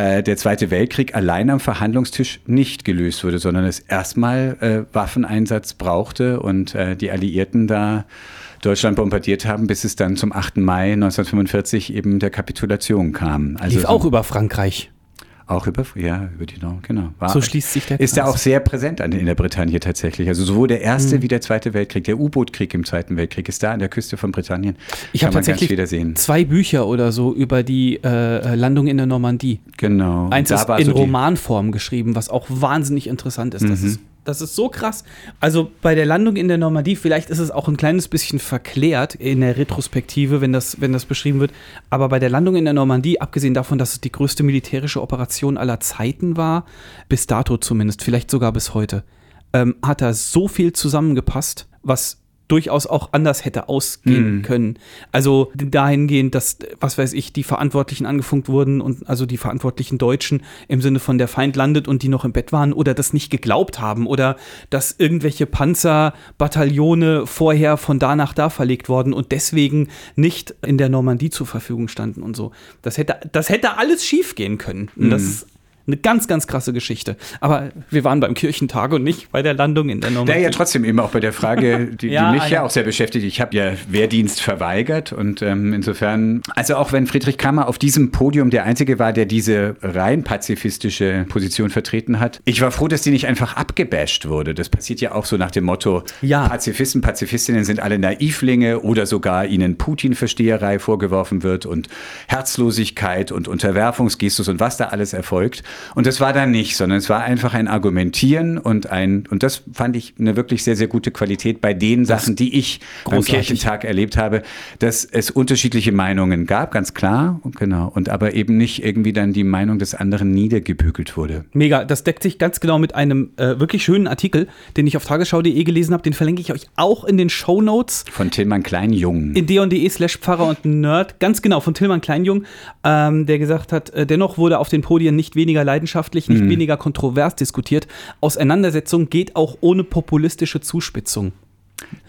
äh, der Zweite Weltkrieg allein am Verhandlungstisch nicht gelöst wurde, sondern es erstmal äh, Waffeneinsatz brauchte und äh, die Alliierten da Deutschland bombardiert haben, bis es dann zum 8. Mai 1945 eben der Kapitulation kam. Also Lief so- auch über Frankreich. Auch über, ja, über die Nord, genau. War, So schließt sich der Ist da Kreis. auch sehr präsent an, in der Bretagne tatsächlich. Also sowohl der Erste wie der Zweite Weltkrieg, der U-Boot-Krieg im Zweiten Weltkrieg ist da an der Küste von Britannien. Ich habe tatsächlich zwei Bücher oder so über die äh, Landung in der Normandie. Genau. Eins ist in Romanform geschrieben, was auch wahnsinnig interessant ist. Mhm. Das ist. Das ist so krass. Also bei der Landung in der Normandie, vielleicht ist es auch ein kleines bisschen verklärt in der Retrospektive, wenn das, wenn das beschrieben wird. Aber bei der Landung in der Normandie, abgesehen davon, dass es die größte militärische Operation aller Zeiten war, bis dato zumindest, vielleicht sogar bis heute, ähm, hat da so viel zusammengepasst, was durchaus auch anders hätte ausgehen können. Also dahingehend, dass, was weiß ich, die Verantwortlichen angefunkt wurden und also die verantwortlichen Deutschen im Sinne von der Feind landet und die noch im Bett waren oder das nicht geglaubt haben oder dass irgendwelche Panzerbataillone vorher von da nach da verlegt worden und deswegen nicht in der Normandie zur Verfügung standen und so. Das hätte, das hätte alles schief gehen können. Und das eine ganz, ganz krasse Geschichte. Aber wir waren beim Kirchentag und nicht bei der Landung in der Normandie. Der ja trotzdem eben auch bei der Frage, die, Ja, die mich ja ja. auch sehr beschäftigt. Ich habe ja Wehrdienst verweigert und ähm, insofern, also auch wenn Friedrich Kammer auf diesem Podium der Einzige war, der diese rein pazifistische Position vertreten hat, ich war froh, dass die nicht einfach abgebasht wurde. Das passiert ja auch so nach dem Motto, Ja. Pazifisten, Pazifistinnen sind alle Naivlinge oder sogar ihnen Putin-Versteherei vorgeworfen wird und Herzlosigkeit und Unterwerfungsgestus und was da alles erfolgt. Und das war dann nicht, sondern es war einfach ein Argumentieren und ein, und das fand ich eine wirklich sehr, sehr gute Qualität bei den Sachen, die ich beim großartig. Kirchentag erlebt habe, dass es unterschiedliche Meinungen gab, ganz klar, und genau, und aber eben nicht irgendwie dann die Meinung des anderen niedergebügelt wurde. Mega, das deckt sich ganz genau mit einem äh, wirklich schönen Artikel, den ich auf tagesschau.de gelesen habe. Den verlinke ich euch auch in den Show Notes. Von Tillmann Kleinjung. in d.de slash Pfarrer und Nerd, ganz genau, von Tillmann Kleinjung, ähm, der gesagt hat, äh, dennoch wurde auf den Podien nicht weniger leidenschaftlich, nicht weniger kontrovers diskutiert. Auseinandersetzung geht auch ohne populistische Zuspitzung.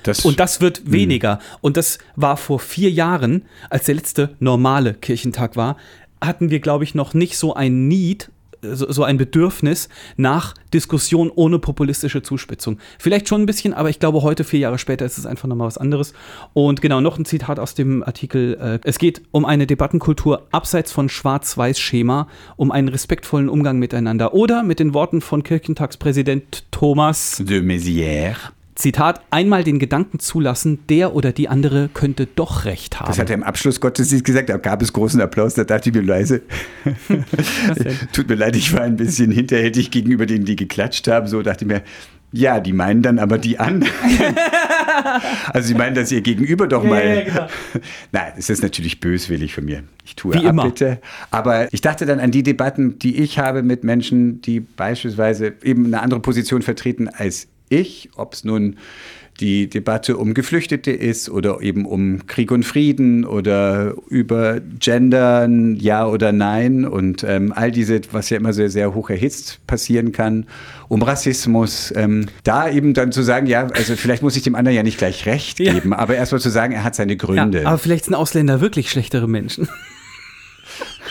Das, Und das wird weniger. Und das war vor vier Jahren, als der letzte normale Kirchentag war, hatten wir, glaube ich, noch nicht so ein Need, so, so ein Bedürfnis nach Diskussion ohne populistische Zuspitzung. Vielleicht schon ein bisschen, aber ich glaube, heute, vier Jahre später, ist es einfach nochmal was anderes. Und genau, noch ein Zitat aus dem Artikel. Äh, es geht um eine Debattenkultur abseits von Schwarz-Weiß-Schema, um einen respektvollen Umgang miteinander. Oder mit den Worten von Kirchentagspräsident Thomas de Mézières. Zitat, einmal den Gedanken zulassen, der oder die andere könnte doch recht haben. Das hat er im Abschlussgottesdienst gesagt, da gab es großen Applaus, da dachte ich mir leise. Tut mir leid, ich war ein bisschen hinterhältig gegenüber denen, die geklatscht haben. So dachte ich mir, ja, die meinen dann aber die anderen. also sie meinen, dass ihr Gegenüber doch mal. ja, genau. Nein, es ist natürlich böswillig von mir. Ich tue Wie bitte. Aber ich dachte dann an die Debatten, die ich habe mit Menschen, die beispielsweise eben eine andere Position vertreten als ich, ob es nun die Debatte um Geflüchtete ist oder eben um Krieg und Frieden oder über Gendern, ja oder nein und ähm, all diese, was ja immer sehr, sehr hoch erhitzt passieren kann, um Rassismus, ähm, da eben dann zu sagen, ja, also vielleicht muss ich dem anderen ja nicht gleich recht Ja. geben, aber erstmal zu sagen, er hat seine Gründe. Ja, aber vielleicht sind Ausländer wirklich schlechtere Menschen.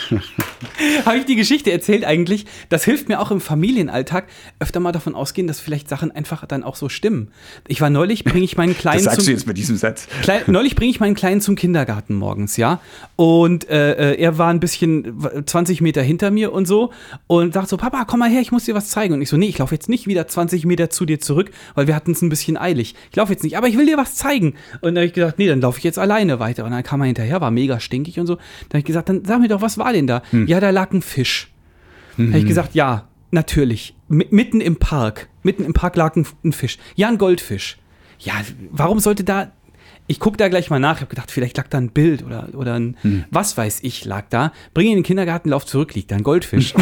Habe ich die Geschichte erzählt eigentlich? Das hilft mir auch im Familienalltag, öfter mal davon ausgehen, dass vielleicht Sachen einfach dann auch so stimmen. Ich war neulich, bringe ich meinen das Kleinen sagst zum, du jetzt mit diesem Satz. Klein, neulich bringe ich meinen Kleinen zum Kindergarten morgens, ja. Und äh, äh, er war ein bisschen w- 20 Meter hinter mir und so und sagt so, Papa, komm mal her, ich muss dir was zeigen. Und ich so, nee, ich laufe jetzt nicht wieder 20 Meter zu dir zurück, weil wir hatten es ein bisschen eilig. Ich laufe jetzt nicht, aber ich will dir was zeigen. Und dann habe ich gesagt, nee, dann laufe ich jetzt alleine weiter. Und dann kam er hinterher, war mega stinkig und so. Dann habe ich gesagt, dann sag mir doch, was war denn da? Ja, da lag ein Fisch. Da habe ich gesagt, ja, natürlich. M mitten im Park. Mitten im Park lag ein, ein Fisch. Ja, ein Goldfisch. Ja, warum sollte da. Ich gucke da gleich mal nach. Ich habe gedacht, vielleicht lag da ein Bild oder, oder ein, was weiß ich, lag da. Bring ihn in den Kindergarten, lauf zurück, liegt da ein Goldfisch.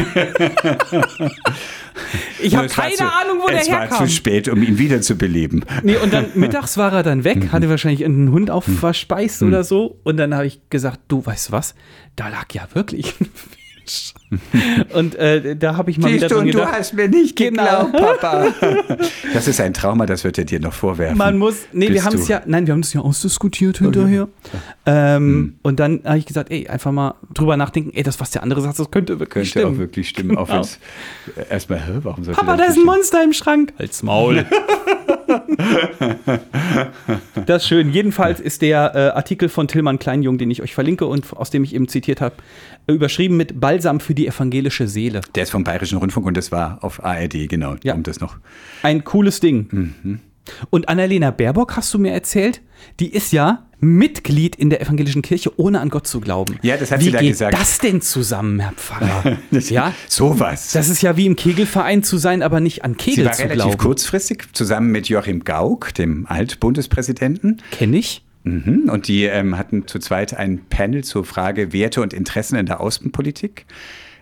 ich habe keine zu- Ahnung, wo der Es war herkam. zu spät, um ihn wiederzubeleben. Nee, und dann mittags war er dann weg, hatte wahrscheinlich einen Hund auf verspeist oder so. Und dann habe ich gesagt, du weißt du was, da lag ja wirklich ein Fisch. Und äh, da habe ich mal wieder Siehst du, dran und du gedacht. hast mir nicht Genau. geglaubt, Papa. Das ist ein Trauma, das wird er dir noch vorwerfen. Man muss, nee, wir haben es ja, nein, wir haben es ja ausdiskutiert hinterher. Ähm, Und dann habe ich gesagt, ey, einfach mal drüber nachdenken, ey, das, was der andere sagt, das könnte wirklich Könnte auch stimmen. wirklich stimmen, auch Genau. es erstmal, hä, warum sollte Papa, da ist ein? Monster im Schrank. Halt's Maul. das ist schön. Jedenfalls ist der äh, Artikel von Tillmann Kleinjung, den ich euch verlinke und aus dem ich eben zitiert habe, äh, überschrieben mit Balsam für die evangelische Seele. Der ist vom Bayerischen Rundfunk und das war auf ARD, genau, Ja. um das noch. Ein cooles Ding. Mhm. Und Annalena Baerbock, hast du mir erzählt, die ist ja Mitglied in der evangelischen Kirche, ohne an Gott zu glauben. Ja, das hat wie sie da geht gesagt. das denn zusammen, Herr Pfarrer? Ja, Sowas. das ist ja wie im Kegelverein zu sein, aber nicht an Sie Kegel war zu relativ glauben. kurzfristig zusammen mit Joachim Gauck, dem Altbundespräsidenten. Kenn ich? Mhm. Und die ähm, hatten zu zweit ein Panel zur Frage Werte und Interessen in der Außenpolitik.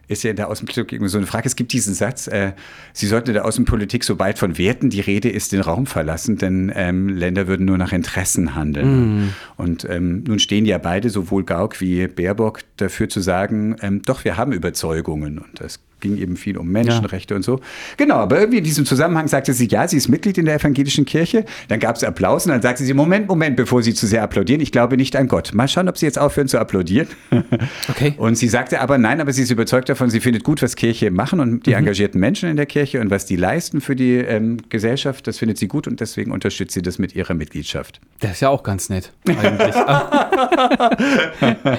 Ist ja in der Außenpolitik irgendwie so eine Frage. Es gibt diesen Satz, äh, Sie sollten in der Außenpolitik, sobald von Werten die Rede ist, den Raum verlassen, denn ähm, Länder würden nur nach Interessen handeln. Und ähm, nun stehen ja beide, sowohl Gauck wie Baerbock, dafür zu sagen, ähm, doch, wir haben Überzeugungen. Und das ging eben viel um Menschenrechte und so. Genau, aber irgendwie in diesem Zusammenhang sagte sie, ja, sie ist Mitglied in der evangelischen Kirche. Dann gab es Applaus und dann sagte sie, Moment, Moment, bevor Sie zu sehr applaudieren, ich glaube nicht an Gott. Mal schauen, ob Sie jetzt aufhören zu applaudieren. Okay. Und sie sagte aber, nein, aber sie ist überzeugt davon, sie findet gut, was Kirche machen und die engagierten Menschen in der Kirche und was die leisten für die ähm, Gesellschaft, das findet sie gut und deswegen unterstützt sie das mit ihrer Mitgliedschaft. Das ist ja auch ganz nett, eigentlich.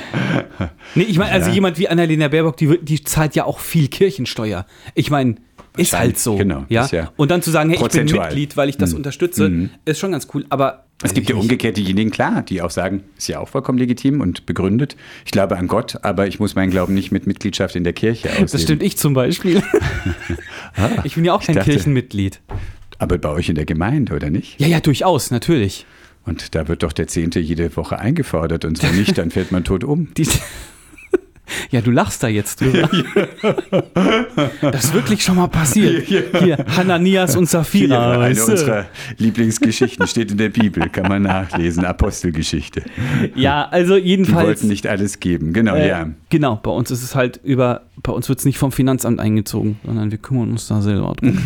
nee, ich meine, also jemand wie Annalena Baerbock, die, die zahlt ja auch viel Kirchensteuer. Ich meine, ist halt so. Genau, Ja? ja Und dann zu sagen, hey, ich bin. Mhm. Mitglied, weil ich das unterstütze, ist schon ganz cool. Aber Es gibt ja umgekehrt diejenigen, klar, die auch sagen, ist ja auch vollkommen legitim und begründet. Ich glaube an Gott, aber ich muss meinen Glauben nicht mit Mitgliedschaft in der Kirche ausleben. Das stimmt ich zum Beispiel. Ah, ich bin ja auch kein dachte- Kirchenmitglied. Aber bei euch in der Gemeinde, oder nicht? Ja, ja, durchaus, natürlich. Und da wird doch der Zehnte jede Woche eingefordert und so nicht, dann fällt man tot um. Die, ja, du lachst da jetzt drüber. Das ist wirklich schon mal passiert. Hier, Hananias und Sapphira. Eine weißt du? unserer Lieblingsgeschichten steht in der Bibel, kann man nachlesen, Apostelgeschichte. Ja, also Die jedenfalls. wollten nicht alles geben, genau, äh, ja. Genau, bei uns ist es halt über, bei uns wird es nicht vom Finanzamt eingezogen, sondern wir kümmern uns da selber drum.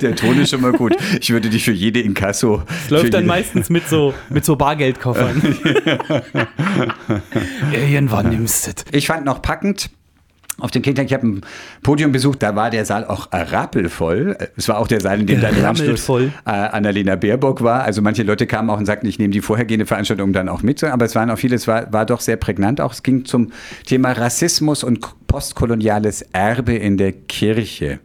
Der Ton ist schon mal gut. Ich würde dich für jede Inkasso. Es läuft dann meistens mit so, mit so Bargeldkoffern. Irgendwann nimmst du es. Ich fand noch packend. Auf dem Kindtag, ich habe ein Podium besucht, da war der Saal auch rappelvoll. Es war auch der Saal, in dem dann Anschluss äh, Annalena Baerbock war. Also manche Leute kamen auch und sagten, ich nehme die vorhergehende Veranstaltung dann auch mit. Aber es waren auch viele, es war, war doch sehr prägnant. Auch es ging zum Thema Rassismus und postkoloniales Erbe in der Kirche.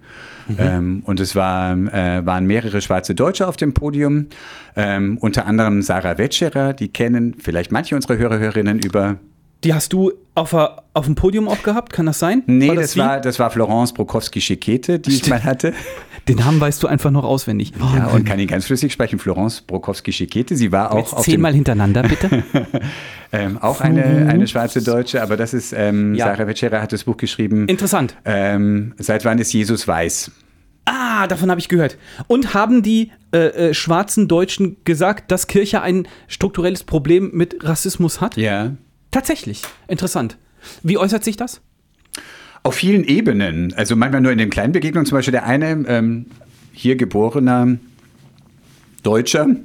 Ähm, und es war, äh, waren mehrere schwarze Deutsche auf dem Podium, ähm, unter anderem Sarah Wetscherer, die kennen vielleicht manche unserer Hörer, Hörerinnen über Die hast du auf, auf dem Podium auch gehabt, kann das sein? Nee, War das, die? war, das war Florence Brokowski-Schekete, die ich mal hatte. Den Namen weißt du einfach noch auswendig. Ja, und kann ihn ganz flüssig sprechen. Florence Brokowski-Schekete. Sie war auch Jetzt auf zehnmal hintereinander, bitte. ähm, auch eine, eine schwarze Deutsche, aber das ist, ähm, Ja. Sarah Vecera hat das Buch geschrieben. Interessant. Ähm, seit wann ist Jesus weiß? Ah, davon habe ich gehört. Und haben die äh, äh, schwarzen Deutschen gesagt, dass Kirche ein strukturelles Problem mit Rassismus hat? Ja. Tatsächlich. Interessant. Wie äußert sich das? Auf vielen Ebenen. Also manchmal nur in den kleinen Begegnungen. Zum Beispiel der eine ähm, hier geborener Deutscher.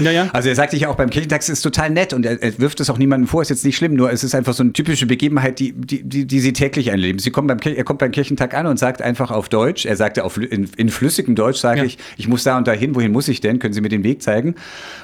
Ja, ja. Also er sagt sich auch beim Kirchentag, es ist total nett und er, er wirft es auch niemandem vor, ist jetzt nicht schlimm, nur es ist einfach so eine typische Begebenheit, die, die, die, die sie täglich erleben. Sie kommen beim, er kommt beim Kirchentag an und sagt einfach auf Deutsch, er sagte auf, in, in flüssigem Deutsch, sage Ja. ich, ich muss da und dahin, wohin muss ich denn? Können Sie mir den Weg zeigen?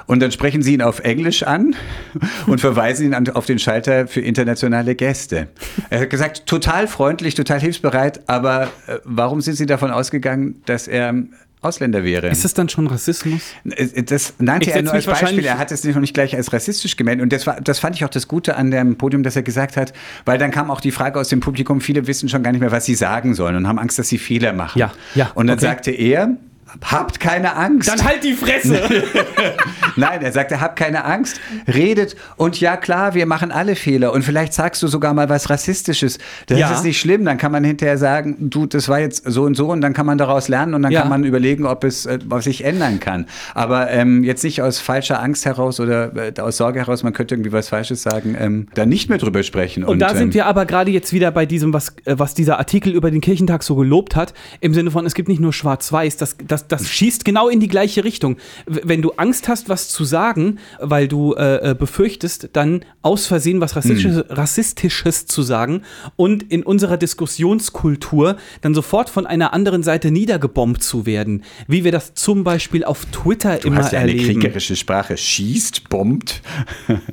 Und dann sprechen sie ihn auf Englisch an und verweisen ihn an, auf den Schalter für internationale Gäste. Er hat gesagt, total freundlich, total hilfsbereit, aber äh, warum sind Sie davon ausgegangen, dass er Ausländer wäre? Ist das dann schon Rassismus? Äh, Das nannte Ich er nur als Beispiel. Er hat es noch nicht gleich als rassistisch gemeint. Und das, war, das fand ich auch das Gute an dem Podium, dass er gesagt hat, weil dann kam auch die Frage aus dem Publikum, viele wissen schon gar nicht mehr, was sie sagen sollen und haben Angst, dass sie Fehler machen. Ja, ja, Und dann okay. sagte er, habt keine Angst. Dann halt die Fresse! Nein, er sagte, habt keine Angst, redet und ja klar, wir machen alle Fehler und vielleicht sagst du sogar mal was Rassistisches. Das Ja. ist nicht schlimm, dann kann man hinterher sagen, du, das war jetzt so und so und dann kann man daraus lernen und dann Ja. kann man überlegen, ob es äh, was sich ändern kann. Aber ähm, jetzt nicht aus falscher Angst heraus oder äh, aus Sorge heraus, man könnte irgendwie was Falsches sagen, ähm, da nicht mehr drüber sprechen. Und, da sind ähm, wir aber gerade jetzt wieder bei diesem, was, äh, was dieser Artikel über den Kirchentag so gelobt hat, im Sinne von, es gibt nicht nur Schwarz-Weiß, das, das, das schießt genau in die gleiche Richtung. Wenn du Angst hast, was zu sagen, weil du äh, äh, befürchtest, dann aus Versehen was Rassistisches, Rassistisches zu sagen und in unserer Diskussionskultur dann sofort von einer anderen Seite niedergebombt zu werden, wie wir das zum Beispiel auf Twitter Du immer hast ja eine erleben. kriegerische Sprache. Schießt, bombt.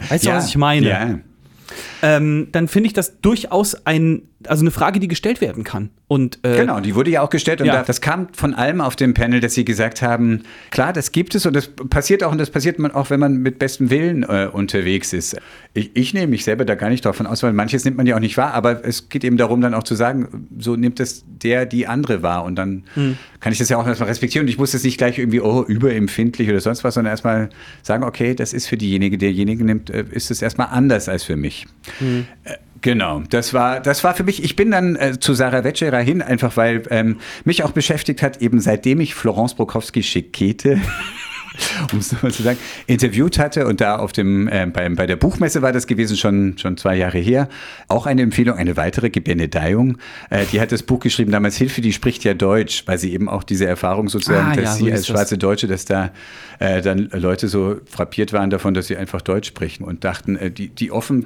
Weißt du, was ich meine? Ja. ähm, dann finde ich das durchaus ein, also eine Frage, die gestellt werden kann. Und äh, Genau, die wurde ja auch gestellt und Ja. da, das kam von allem auf dem Panel, dass sie gesagt haben, klar, das gibt es und das passiert auch und das passiert man auch, wenn man mit bestem Willen äh, unterwegs ist. Ich, ich nehme mich selber da gar nicht davon aus, weil manches nimmt man ja auch nicht wahr, aber es geht eben darum, dann auch zu sagen, so nimmt es der die andere wahr und dann Hm. kann ich das ja auch erstmal respektieren und ich muss das nicht gleich irgendwie, oh, überempfindlich oder sonst was, sondern erstmal sagen, okay, das ist für diejenige, derjenige nimmt, äh, ist es erstmal anders als für mich. Äh, Genau, das war, das war für mich, ich bin dann äh, zu Sarah Wetscherer hin, einfach weil ähm, mich auch beschäftigt hat, eben seitdem ich Florence Brokowski-Schekete, um es nochmal zu sagen, interviewt hatte und da auf dem, äh, beim, bei der Buchmesse war das gewesen, schon, schon zwei Jahre her, auch eine Empfehlung, eine weitere Gebenedeiung, äh, die hat das Buch geschrieben, damals Hilfe, die spricht ja Deutsch, weil sie eben auch diese Erfahrung sozusagen, Ah, dass ja, so sie als das. schwarze Deutsche, dass da äh, dann Leute so frappiert waren davon, dass sie einfach Deutsch sprechen und dachten, äh, die, die offen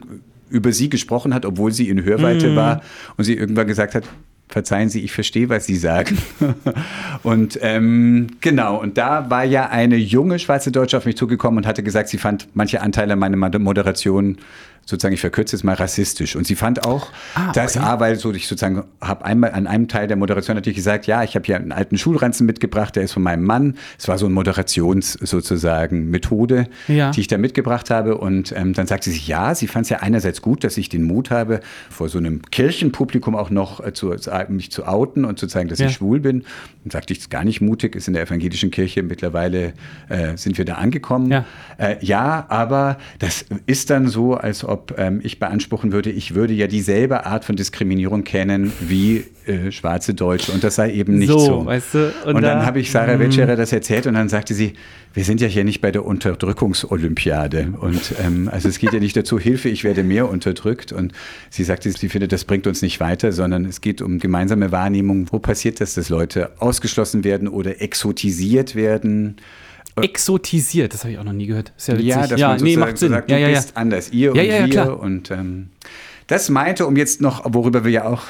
über sie gesprochen hat, obwohl sie in Hörweite Mhm. war und sie irgendwann gesagt hat, verzeihen Sie, ich verstehe, was Sie sagen. und ähm, genau, und da war ja eine junge schwarze Deutsche auf mich zugekommen und hatte gesagt, sie fand manche Anteile meiner Mod- Moderation sozusagen, ich verkürze es mal, rassistisch. Und sie fand auch, Ah, dass okay. A, weil so, ich sozusagen habe einmal an einem Teil der Moderation natürlich gesagt, ja, ich habe hier einen alten Schulranzen mitgebracht, der ist von meinem Mann. Es war so eine Moderations sozusagen Methode, Ja. die ich da mitgebracht habe. Und ähm, dann sagte sie, ja, sie fand es ja einerseits gut, dass ich den Mut habe, vor so einem Kirchenpublikum auch noch äh, zu, mich zu outen und zu zeigen, dass Ja. ich schwul bin. Und sagte ich, es ist gar nicht mutig, ist in der evangelischen Kirche mittlerweile äh, sind wir da angekommen. Ja. Äh, ja, aber das ist dann so, als ob ähm, ich beanspruchen würde, ich würde ja dieselbe Art von Diskriminierung kennen wie äh, schwarze Deutsche. Und das sei eben nicht So, so. weißt du, und und, dann da- habe ich Sarah Wetscherer das erzählt und dann sagte sie, wir sind ja hier nicht bei der Unterdrückungsolympiade. Und ähm, also es geht ja nicht dazu, Hilfe, ich werde mehr unterdrückt. Und sie sagte, sie findet, das bringt uns nicht weiter, sondern es geht um gemeinsame Wahrnehmung. Wo passiert das, dass Leute ausgeschlossen werden oder exotisiert werden? Exotisiert, das habe ich auch noch nie gehört. Ist ja witzig. Ja, dass ja man nee, macht Sinn. sagt, ja, du ja, ja. bist anders, ihr Ja, und ja, ja, wir. klar. Und ähm, das meinte, um jetzt noch, worüber wir ja auch,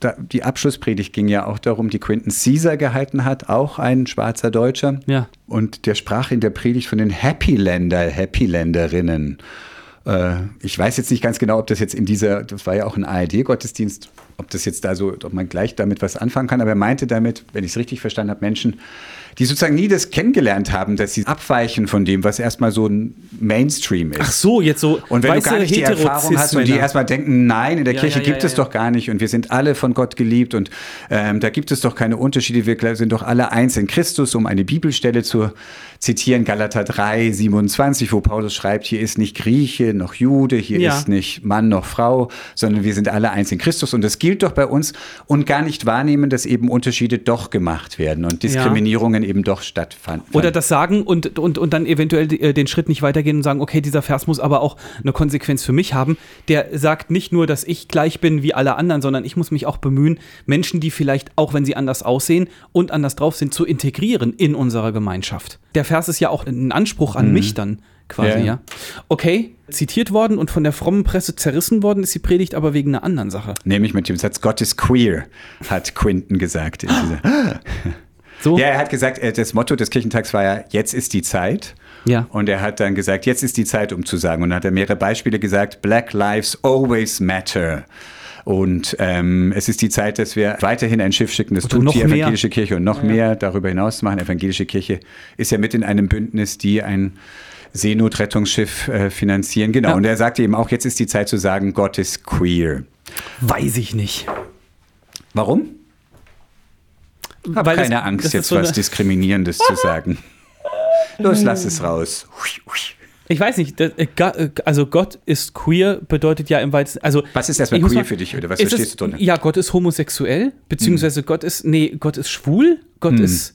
da, die Abschlusspredigt ging ja auch darum, die Quentin Caesar gehalten hat, auch ein schwarzer Deutscher. Ja. Und der sprach in der Predigt von den Happy Länder, Happy Länderinnen. Äh, ich weiß jetzt nicht ganz genau, ob das jetzt in dieser, das war ja auch ein ARD-Gottesdienst, ob das jetzt da so, ob man gleich damit was anfangen kann. Aber er meinte damit, wenn ich es richtig verstanden habe, Menschen, die sozusagen nie das kennengelernt haben, dass sie abweichen von dem, was erstmal so ein Mainstream ist. Ach so, jetzt so Und wenn weiße du gar nicht die Erfahrung hast und die erstmal denken, nein, in der Ja, Kirche ja, gibt ja, es ja. doch gar nicht und wir sind alle von Gott geliebt und ähm, da gibt es doch keine Unterschiede, wir sind doch alle eins in Christus, um eine Bibelstelle zu zitieren, Galater 3, 27, wo Paulus schreibt, hier ist nicht Grieche noch Jude, hier ist nicht Mann noch Frau, sondern wir sind alle eins in Christus. Und das gilt doch bei uns. Und gar nicht wahrnehmen, dass eben Unterschiede doch gemacht werden und Diskriminierungen eben doch stattfanden. Oder das sagen und, und, und dann eventuell äh, den Schritt nicht weitergehen und sagen, okay, dieser Vers muss aber auch eine Konsequenz für mich haben. Der sagt nicht nur, dass ich gleich bin wie alle anderen, sondern ich muss mich auch bemühen, Menschen, die vielleicht, auch wenn sie anders aussehen und anders drauf sind, zu integrieren in unserer Gemeinschaft. Der Vers ist ja auch ein Anspruch an mich dann quasi, Ja. ja. Okay, zitiert worden und von der frommen Presse zerrissen worden ist die Predigt aber wegen einer anderen Sache. Nämlich mit dem Satz, Gott ist queer, hat Quinton gesagt. In dieser So? Ja, er hat gesagt, äh, das Motto des Kirchentags war ja, jetzt ist die Zeit. Ja. Und er hat dann gesagt, jetzt ist die Zeit, um zu sagen. Und dann hat er mehrere Beispiele gesagt, Black Lives always matter. Und ähm, es ist die Zeit, dass wir weiterhin ein Schiff schicken. Das Oder tut noch die mehr. evangelische Kirche und noch mehr darüber hinaus zu machen. Evangelische Kirche ist ja mit in einem Bündnis, die ein Seenotrettungsschiff äh, finanzieren. Genau. Ja. Und er sagte eben auch, jetzt ist die Zeit zu sagen, Gott ist queer. Weiß ich nicht. Warum? Hab Weil das- keine Angst, das jetzt so was Diskriminierendes zu sagen. Los, lass es raus. Ich weiß nicht, das, äh, äh, also Gott ist queer bedeutet ja im weitesten, also Was ist erstmal queer mal- für dich, oder was verstehst es, du drunter? Ja, Gott ist homosexuell, beziehungsweise Hm. Gott ist, nee, Gott ist schwul, Gott ist,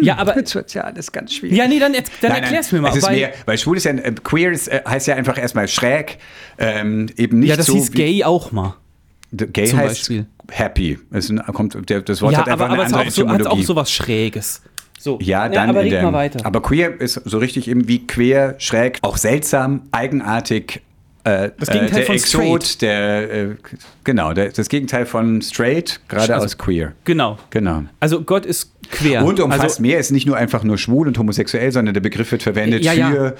ja, aber, Jetzt wird ja alles ganz schwierig. ja, nee, dann, jetzt- dann Nein, nein, erklär's mir mal, Es ist weil, mehr, weil schwul ist ja, äh, queer ist, äh, heißt ja einfach erstmal schräg, ähm, eben nicht ja, das so hieß gay auch mal. Gay zum heißt Beispiel. happy. Es kommt, der, das Wort Ja, hat einfach aber, aber eine es andere hat auch, so, auch so was Schräges. So. Ja, dann aber in red der, mal weiter. Aber queer ist so richtig eben wie quer, schräg, auch seltsam, eigenartig. Äh, Das Gegenteil der von Exot, straight. der äh, genau, der, das Gegenteil von straight, gerade Also- aus queer. genau. Genau. Also Gott ist quer. Und umfasst also, mehr, ist nicht nur einfach nur schwul und homosexuell, sondern der Begriff wird verwendet Ja, ja.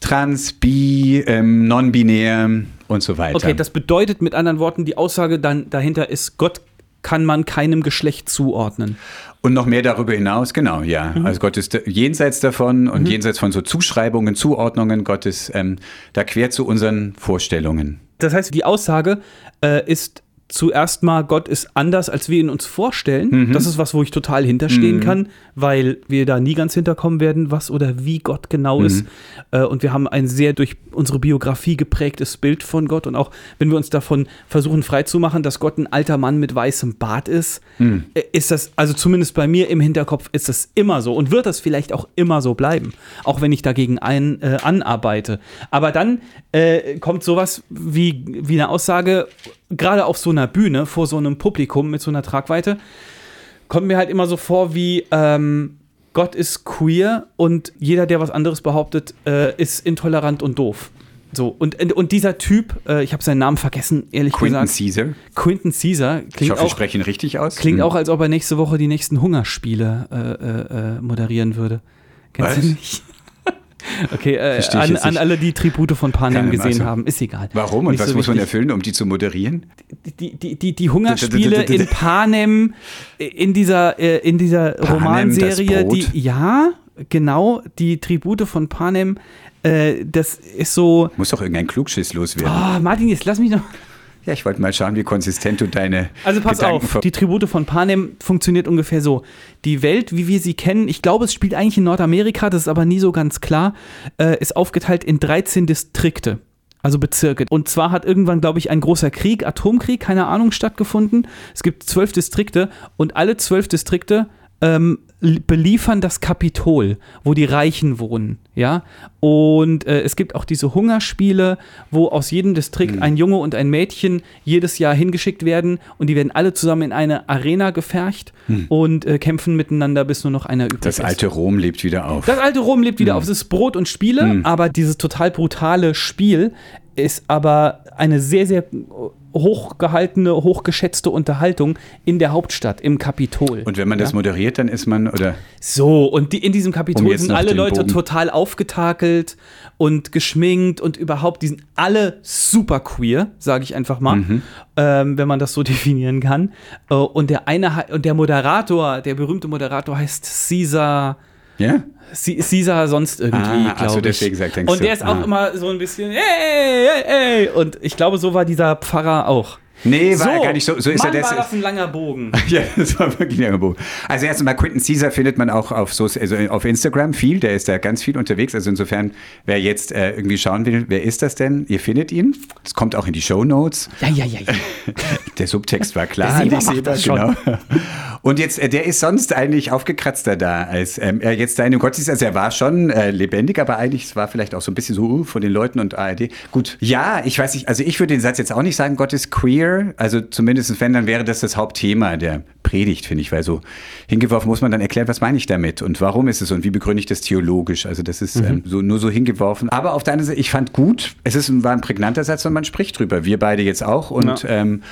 Trans, bi, ähm, non-binär und so weiter. Okay, das bedeutet mit anderen Worten, die Aussage dann dahinter ist, Gott kann man keinem Geschlecht zuordnen. Und noch mehr darüber hinaus, genau, ja. Mhm. Also Gott ist jenseits davon und jenseits von so Zuschreibungen, Zuordnungen, Gott ist ähm, da quer zu unseren Vorstellungen. Das heißt, die Aussage äh, ist zuerst mal, Gott ist anders, als wir ihn uns vorstellen. Das ist was, wo ich total hinterstehen kann, weil wir da nie ganz hinterkommen werden, was oder wie Gott genau ist. Äh, und wir haben ein sehr durch unsere Biografie geprägtes Bild von Gott. Und auch wenn wir uns davon versuchen freizumachen, dass Gott ein alter Mann mit weißem Bart ist, äh, ist das, also zumindest bei mir im Hinterkopf, ist das immer so und wird das vielleicht auch immer so bleiben, auch wenn ich dagegen ein, äh, anarbeite. Aber dann äh, kommt sowas wie, wie eine Aussage, gerade auf so einer Bühne, vor so einem Publikum mit so einer Tragweite, kommt mir halt immer so vor wie ähm, Gott ist queer und jeder, der was anderes behauptet, äh, ist intolerant und doof. So, und, und dieser Typ, äh, ich habe seinen Namen vergessen, ehrlich Quentin gesagt. Caesar. Quentin Caesar Ich klingt hoffe, ich auch, spreche ihn richtig aus. klingt Hm. auch, als ob er nächste Woche die nächsten Hungerspiele äh, äh, äh, moderieren würde. Kennst Was? du nicht? Okay, äh, an, an alle, die Tribute von Panem Keine gesehen Masse. haben, ist egal. Warum und Nicht was so muss man erfüllen, um die zu moderieren? Die, die, die, die Hungerspiele in Panem, in dieser, äh, in dieser Panem, Romanserie, die, ja, genau, die Tribute von Panem, äh, das ist so, Muss doch irgendein Klugschiss loswerden. oh, Martin, jetzt lass mich noch. Ja, ich wollte mal schauen, wie konsistent du deine Also pass Gedanken auf, die Tribute von Panem funktioniert ungefähr so. Die Welt, wie wir sie kennen, ich glaube, es spielt eigentlich in Nordamerika, das ist aber nie so ganz klar, äh, ist aufgeteilt in 13 Distrikte. Also Bezirke. Und zwar hat irgendwann, glaube ich, ein großer Krieg, Atomkrieg, keine Ahnung, stattgefunden. Es gibt zwölf Distrikte und alle zwölf Distrikte ähm, li- beliefern das Kapitol, wo die Reichen wohnen, ja. Und äh, es gibt auch diese Hungerspiele, wo aus jedem Distrikt ein Junge und ein Mädchen jedes Jahr hingeschickt werden und die werden alle zusammen in eine Arena gefercht und äh, kämpfen miteinander, bis nur noch einer übrig Das ist. alte Rom lebt wieder auf. Das alte Rom lebt wieder auf. Es ist Brot und Spiele, aber dieses total brutale Spiel ist aber eine sehr, sehr hochgehaltene, hochgeschätzte Unterhaltung in der Hauptstadt, im Kapitol. Und wenn man das ja? moderiert, dann ist man, oder So, und die, in diesem Um Kapitol jetzt sind alle Leute Bogen- total aufgetakelt und geschminkt und überhaupt, die sind alle super queer, sage ich einfach mal, Mhm. ähm, wenn man das so definieren kann. Äh, und der eine und der Moderator, der berühmte Moderator heißt Caesar. Ja? Caesar sonst irgendwie, Ah, glaube ich. deswegen sagt- denkst und der ist auch ah. immer so ein bisschen, hey, hey, hey. Und ich glaube, so war dieser Pfarrer auch. Nee, war er gar nicht so. So ist Mann, er war das. das ein langer Bogen. Ja, das war wirklich ein Angebot. Also erstmal Quentin Caesar findet man auch auf, so, also auf Instagram viel, der ist da ganz viel unterwegs. Also insofern, wer jetzt äh, irgendwie schauen will, wer ist das denn? Ihr findet ihn. Es kommt auch in die Show Notes. Ja, ja, ja, ja. Der Subtext war klar. Der Sieber macht das schon. genau. Und jetzt, äh, der ist sonst eigentlich aufgekratzter da, als ähm, er jetzt da in dem Gottesdienst, also er war schon äh, lebendig, aber eigentlich es war vielleicht auch so ein bisschen so uh, von den Leuten und ARD. Gut, ja, ich weiß nicht, also ich würde den Satz jetzt auch nicht sagen, Gott ist queer, also zumindest wenn, dann wäre das das Hauptthema der Predigt, finde ich, weil so hingeworfen muss man dann erklären, was meine ich damit und warum ist es und wie begründe ich das theologisch, also das Mhm. ist ähm, so, nur so hingeworfen. Aber auf der anderen Seite, ich fand gut, es ist, ein- war ein prägnanter Satz und man spricht drüber, wir beide jetzt auch und Ja. ähm,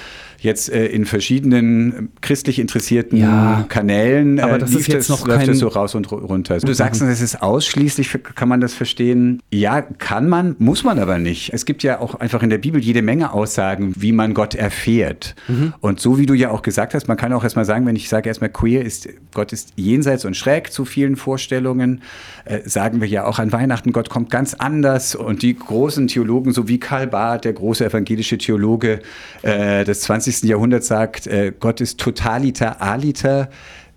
jetzt äh, in verschiedenen äh, christlich interessierten Ja. Kanälen Aber äh, das lief ist jetzt das, noch läuft kein- das so raus und ru- runter. Du sagst, es ist ausschließlich, kann man das verstehen? Ja, kann man, muss man aber nicht. Es gibt ja auch einfach in der Bibel jede Menge Aussagen, wie man Gott erfährt. Und so wie du ja auch gesagt hast, man kann auch erstmal sagen, wenn ich sage erstmal queer ist, Gott ist jenseits und schräg zu vielen Vorstellungen, äh, sagen wir ja auch an Weihnachten, Gott kommt ganz anders und die großen Theologen, so wie Karl Barth, der große evangelische Theologe äh, des 20. Jahrhunderts sagt, äh, Gott ist totaliter, aliter,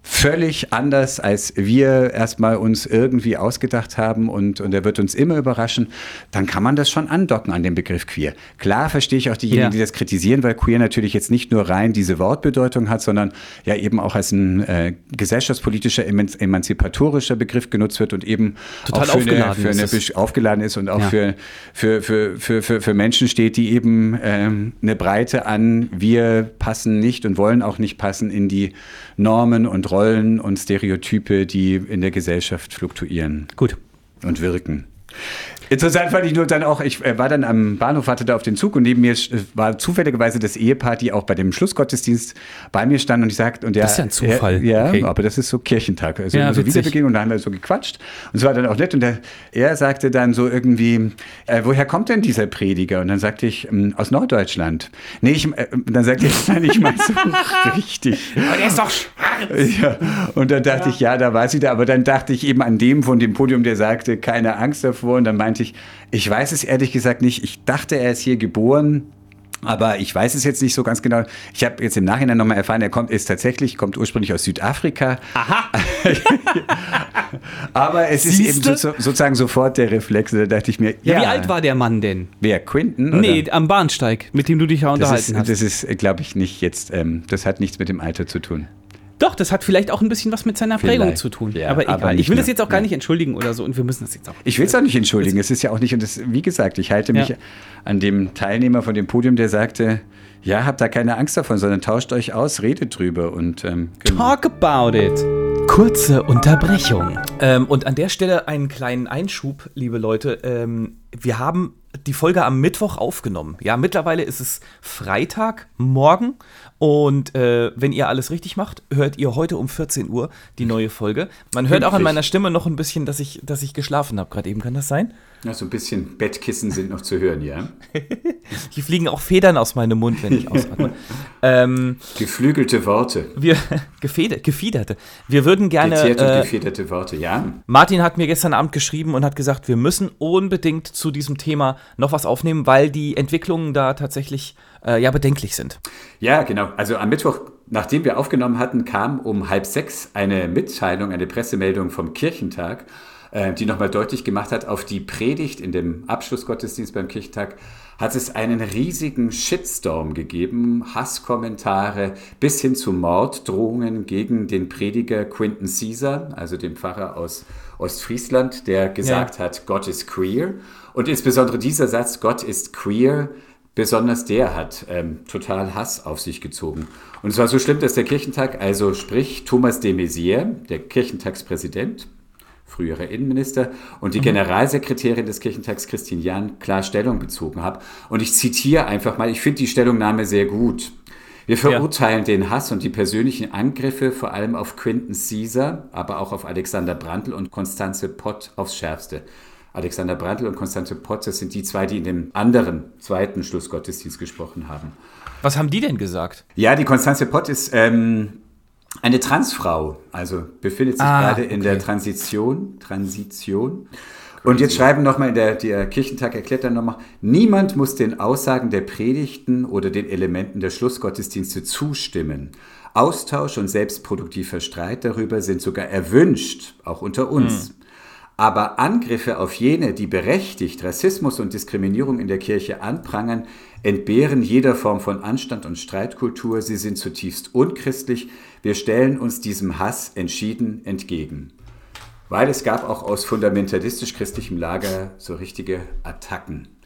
völlig anders, als wir erstmal uns irgendwie ausgedacht haben und, und er wird uns immer überraschen, dann kann man das schon andocken an den Begriff queer. Klar verstehe ich auch diejenigen, Ja. die das kritisieren, weil queer natürlich jetzt nicht nur rein diese Wortbedeutung hat, sondern ja eben auch als ein äh, gesellschaftspolitischer, eman emanzipatorischer Begriff genutzt wird und eben Total auch für eine, aufgeladen für eine ist aufgeladen ist und auch Ja. für, für, für, für, für, für Menschen steht, die eben ähm, eine Breite an, wir passen nicht und wollen auch nicht passen in die Normen und Rollen und Stereotype, die in der Gesellschaft fluktuieren Gut. und wirken. Interessant fand ich nur dann auch, ich äh, war dann am Bahnhof, hatte da auf den Zug und neben mir äh, war zufälligerweise das Ehepaar, die auch bei dem Schlussgottesdienst bei mir stand und ich sagte, und der, Das ist ja ein Zufall. Er, ja, Okay. aber das ist so Kirchentag, also Ja, so witzig. Wiederbegegnung und da haben wir so gequatscht und es war dann auch nett und der, er sagte dann so irgendwie, äh, woher kommt denn dieser Prediger? Und dann sagte ich, ähm, aus Norddeutschland. Nee, ich, äh, und dann sagte ich, nein, ich meine so richtig. Aber der ist doch schwarz. Ja, und dann dachte ich, ja, da war sie da. Aber dann dachte ich eben an dem von dem Podium, der sagte, keine Angst davor. Und dann meinte ich, ich weiß es ehrlich gesagt nicht. Ich dachte, er ist hier geboren. Aber ich weiß es jetzt nicht so ganz genau. Ich habe jetzt im Nachhinein nochmal erfahren, er kommt, ist tatsächlich, kommt ursprünglich aus Südafrika. Aha. Aber es ist eben Siehste? so, sozusagen sofort der Reflex. Da dachte ich mir, Ja, wie alt war der Mann denn? Wer, Quinton? oder? Nee, am Bahnsteig, mit dem du dich ja das unterhalten ist, hast. das ist glaube ich, nicht jetzt, ähm, das hat nichts mit dem Alter zu tun. Doch, das hat vielleicht auch ein bisschen was mit seiner Prägung Vielleicht, zu tun. ja, aber egal. aber ich will das jetzt auch gar Ja. nicht entschuldigen oder so und wir müssen das jetzt auch. Ich will es auch nicht entschuldigen. Es ist ja auch nicht, und das, wie gesagt, ich halte mich Ja. an dem Teilnehmer von dem Podium, der sagte, ja, habt da keine Angst davon, sondern tauscht euch aus, redet drüber. Und ähm, genau. Talk about it. Kurze Unterbrechung. Ähm, und an der Stelle einen kleinen Einschub, liebe Leute. Ähm, wir haben die Folge am Mittwoch aufgenommen. Ja, mittlerweile ist es Freitag, morgen. Und äh, wenn ihr alles richtig macht, hört ihr heute um 14 Uhr die neue Folge. Man hört auch an meiner Stimme noch ein bisschen, dass ich, dass ich geschlafen habe gerade eben. Kann das sein? Ja, so ein bisschen Bettkissen sind noch zu hören, ja. Hier fliegen auch Federn aus meinem Mund, wenn ich ausatme. ähm, Geflügelte Worte. Wir, gefeder, gefiederte. Wir würden gerne. Gezierte und äh, gefederte Worte, ja. Martin hat mir gestern Abend geschrieben und hat gesagt, wir müssen unbedingt zu diesem Thema noch was aufnehmen, weil die Entwicklungen da tatsächlich äh, ja bedenklich sind. Ja, genau. Also am Mittwoch, nachdem wir aufgenommen hatten, kam um halb sechs eine Mitteilung, eine Pressemeldung vom Kirchentag die nochmal deutlich gemacht hat, auf die Predigt in dem Abschlussgottesdienst beim Kirchtag hat es einen riesigen Shitstorm gegeben, Hasskommentare bis hin zu Morddrohungen gegen den Prediger Quinton Caesar, also den Pfarrer aus Ostfriesland, der gesagt ja. hat, Gott ist queer. Und insbesondere dieser Satz, Gott ist queer, besonders der hat ähm, total Hass auf sich gezogen. Und es war so schlimm, dass der Kirchentag, also sprich Thomas de Maizière, der Kirchentagspräsident, frühere Innenminister, und die mhm. Generalsekretärin des Kirchentags, Christine Jahn, klar Stellung bezogen habe. Und ich zitiere einfach mal, ich finde die Stellungnahme sehr gut. Wir verurteilen ja. den Hass und die persönlichen Angriffe vor allem auf Quinton Caesar, aber auch auf Alexander Brandl und Konstanze Pott aufs Schärfste. Alexander Brandl und Konstanze Pott, das sind die zwei, die in dem anderen zweiten Schlussgottesdienst gesprochen haben. Was haben die denn gesagt? Ja, die Konstanze Pott ist ähm, eine Transfrau, also befindet sich ah, gerade in der Transition. Transition. Und jetzt schreiben nochmal, der, der Kirchentag erklärt dann nochmal, niemand muss den Aussagen der Predigten oder den Elementen der Schlussgottesdienste zustimmen. Austausch und selbstproduktiver Streit darüber sind sogar erwünscht, auch unter uns. Hm. Aber Angriffe auf jene, die berechtigt Rassismus und Diskriminierung in der Kirche anprangern, entbehren jeder Form von Anstand und Streitkultur. Sie sind zutiefst unchristlich. Wir stellen uns diesem Hass entschieden entgegen. Weil es gab auch aus fundamentalistisch-christlichem Lager so richtige Attacken.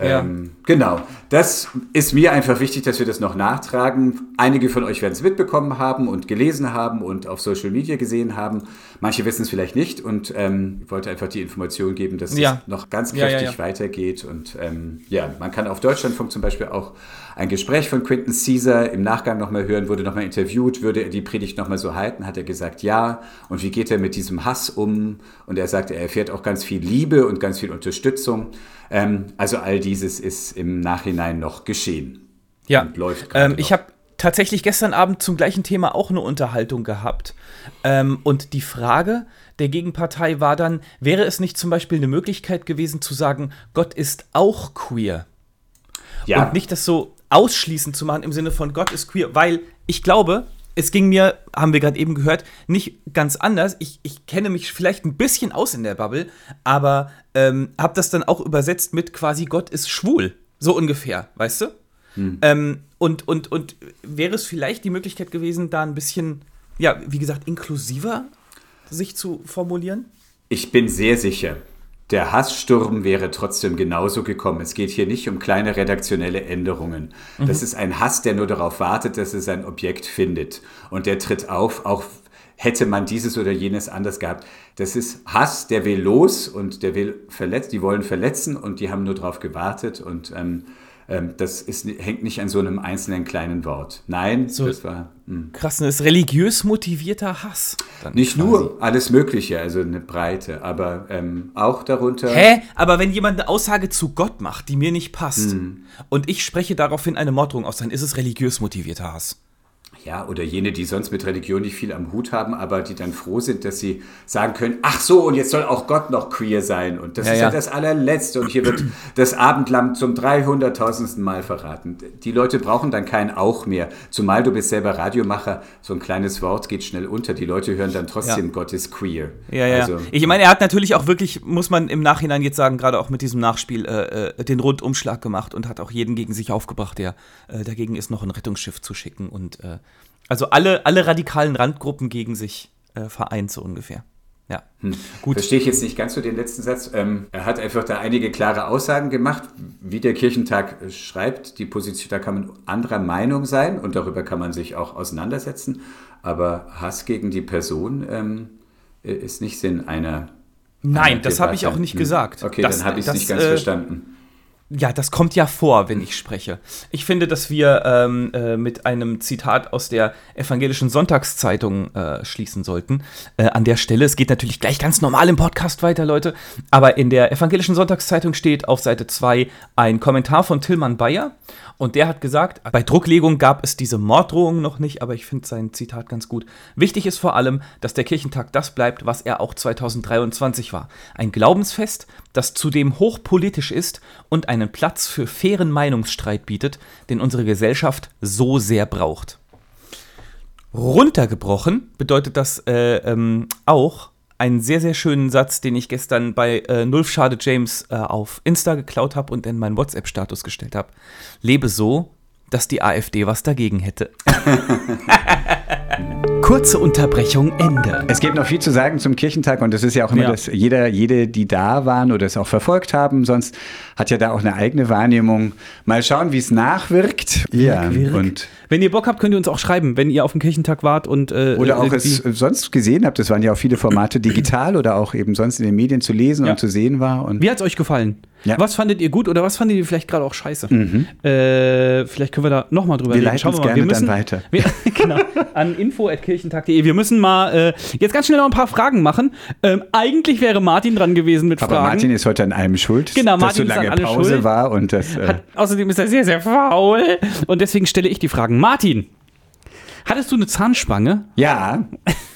Ja. Ähm, genau, das ist mir einfach wichtig, dass wir das noch nachtragen. Einige von euch werden es mitbekommen haben und gelesen haben und auf Social Media gesehen haben. Manche wissen es vielleicht nicht und ähm, ich wollte einfach die Information geben, dass ja. es noch ganz kräftig ja, weitergeht. Und ähm, ja, man kann auf Deutschlandfunk zum Beispiel auch ein Gespräch von Quinton Caesar im Nachgang nochmal hören, wurde nochmal interviewt, würde er die Predigt nochmal so halten, hat er gesagt, ja. Und wie geht er mit diesem Hass um? Und er sagt, er erfährt auch ganz viel Liebe und ganz viel Unterstützung. Ähm, also all dieses ist im Nachhinein noch geschehen. Ja, läuft ähm, ich habe tatsächlich gestern Abend zum gleichen Thema auch eine Unterhaltung gehabt. Ähm, und die Frage der Gegenpartei war dann, wäre es nicht zum Beispiel eine Möglichkeit gewesen zu sagen, Gott ist auch queer? Ja. Und nicht das so ausschließend zu machen im Sinne von Gott ist queer, weil ich glaube, es ging mir, haben wir gerade eben gehört, nicht ganz anders. Ich, ich kenne mich vielleicht ein bisschen aus in der Bubble, aber ähm, habe das dann auch übersetzt mit quasi Gott ist schwul. So ungefähr, weißt du? Hm. Ähm, und, und, und wäre es vielleicht die Möglichkeit gewesen, da ein bisschen, ja, wie gesagt, inklusiver sich zu formulieren? Ich bin sehr sicher, der Hasssturm wäre trotzdem genauso gekommen. Es geht hier nicht um kleine redaktionelle Änderungen. Mhm. Das ist ein Hass, der nur darauf wartet, dass er sein Objekt findet. Und der tritt auf, auch hätte man dieses oder jenes anders gehabt. Das ist Hass, der will los und der will verletzt, die wollen verletzen und die haben nur darauf gewartet und ähm, ähm, das ist, hängt nicht an so einem einzelnen kleinen Wort. Nein, so das war. Mh. Hm. Krass, das ist religiös motivierter Hass. Nicht quasi. nur, alles Mögliche, also eine Breite, aber ähm, auch darunter. Hä? Aber wenn jemand eine Aussage zu Gott macht, die mir nicht passt, mhm. und ich spreche daraufhin eine Morddrohung aus, dann ist es religiös motivierter Hass. Ja, oder jene, die sonst mit Religion nicht viel am Hut haben, aber die dann froh sind, dass sie sagen können, ach so, und jetzt soll auch Gott noch queer sein. Und das ja, ist ja. ja das allerletzte. Und hier wird das Abendlamm zum 300.000. Mal verraten. Die Leute brauchen dann kein Auch mehr. Zumal du bist selber Radiomacher. So ein kleines Wort geht schnell unter. Die Leute hören dann trotzdem, ja. Gott ist queer. Ja, ja. Also, ich meine, er hat natürlich auch wirklich, muss man im Nachhinein jetzt sagen, gerade auch mit diesem Nachspiel, äh, äh, den Rundumschlag gemacht und hat auch jeden gegen sich aufgebracht, der äh, dagegen ist, noch ein Rettungsschiff zu schicken und äh, also alle, alle radikalen Randgruppen gegen sich äh, vereint, so ungefähr. Ja, hm. gut. Verstehe ich jetzt nicht ganz so den letzten Satz. Ähm, er hat einfach da einige klare Aussagen gemacht, wie der Kirchentag äh, schreibt. Die Position, da kann man anderer Meinung sein und darüber kann man sich auch auseinandersetzen. Aber Hass gegen die Person ähm, äh, ist nicht Sinn einer. Nein, einer das habe ich auch nicht hm. gesagt. Okay, das, dann habe ich es nicht ganz äh, verstanden. Ja, das kommt ja vor, wenn ich spreche. Ich finde, dass wir ähm, äh, mit einem Zitat aus der evangelischen Sonntagszeitung äh, schließen sollten. Äh, an der Stelle, es geht natürlich gleich ganz normal im Podcast weiter, Leute, aber in der evangelischen Sonntagszeitung steht auf Seite 2 ein Kommentar von Tillmann Bayer und der hat gesagt, bei Drucklegung gab es diese Morddrohungen noch nicht, aber ich finde sein Zitat ganz gut. Wichtig ist vor allem, dass der Kirchentag das bleibt, was er auch 2023 war. Ein Glaubensfest, das zudem hochpolitisch ist und einen Platz für fairen Meinungsstreit bietet, den unsere Gesellschaft so sehr braucht. Runtergebrochen bedeutet das äh, ähm, auch, einen sehr, sehr schönen Satz, den ich gestern bei äh, Nulf Schade James äh, auf Insta geklaut habe und in meinen WhatsApp-Status gestellt habe. Lebe so, dass die AfD was dagegen hätte. Kurze Unterbrechung, Ende. Es gibt noch viel zu sagen zum Kirchentag und das ist ja auch immer Ja. das, jeder, jede, die da waren oder es auch verfolgt haben, sonst hat ja da auch eine eigene Wahrnehmung. Mal schauen, wie es nachwirkt. Ja, Wirk. und Wenn ihr Bock habt, könnt ihr uns auch schreiben, wenn ihr auf dem Kirchentag wart und äh, oder auch irgendwie- es sonst gesehen habt. Es waren ja auch viele Formate digital oder auch eben sonst in den Medien zu lesen Ja. und zu sehen war. Und Wie hat's euch gefallen? Ja. Mhm. Was fandet ihr gut oder was fandet ihr vielleicht gerade auch scheiße? Äh, vielleicht können wir da nochmal drüber Wir reden. leiten es gerne dann weiter. Wir, genau, an info.kirchentag.de. Wir müssen mal äh, jetzt ganz schnell noch ein paar Fragen machen. Ähm, eigentlich wäre Martin dran gewesen mit aber Fragen. Martin ist heute an allem schuld, Genau, dass Martin so lange Pause schuld. war und das. Äh, Hat, außerdem ist er sehr, sehr faul. Und deswegen stelle ich die Fragen. Martin, hattest du eine Zahnspange? ja.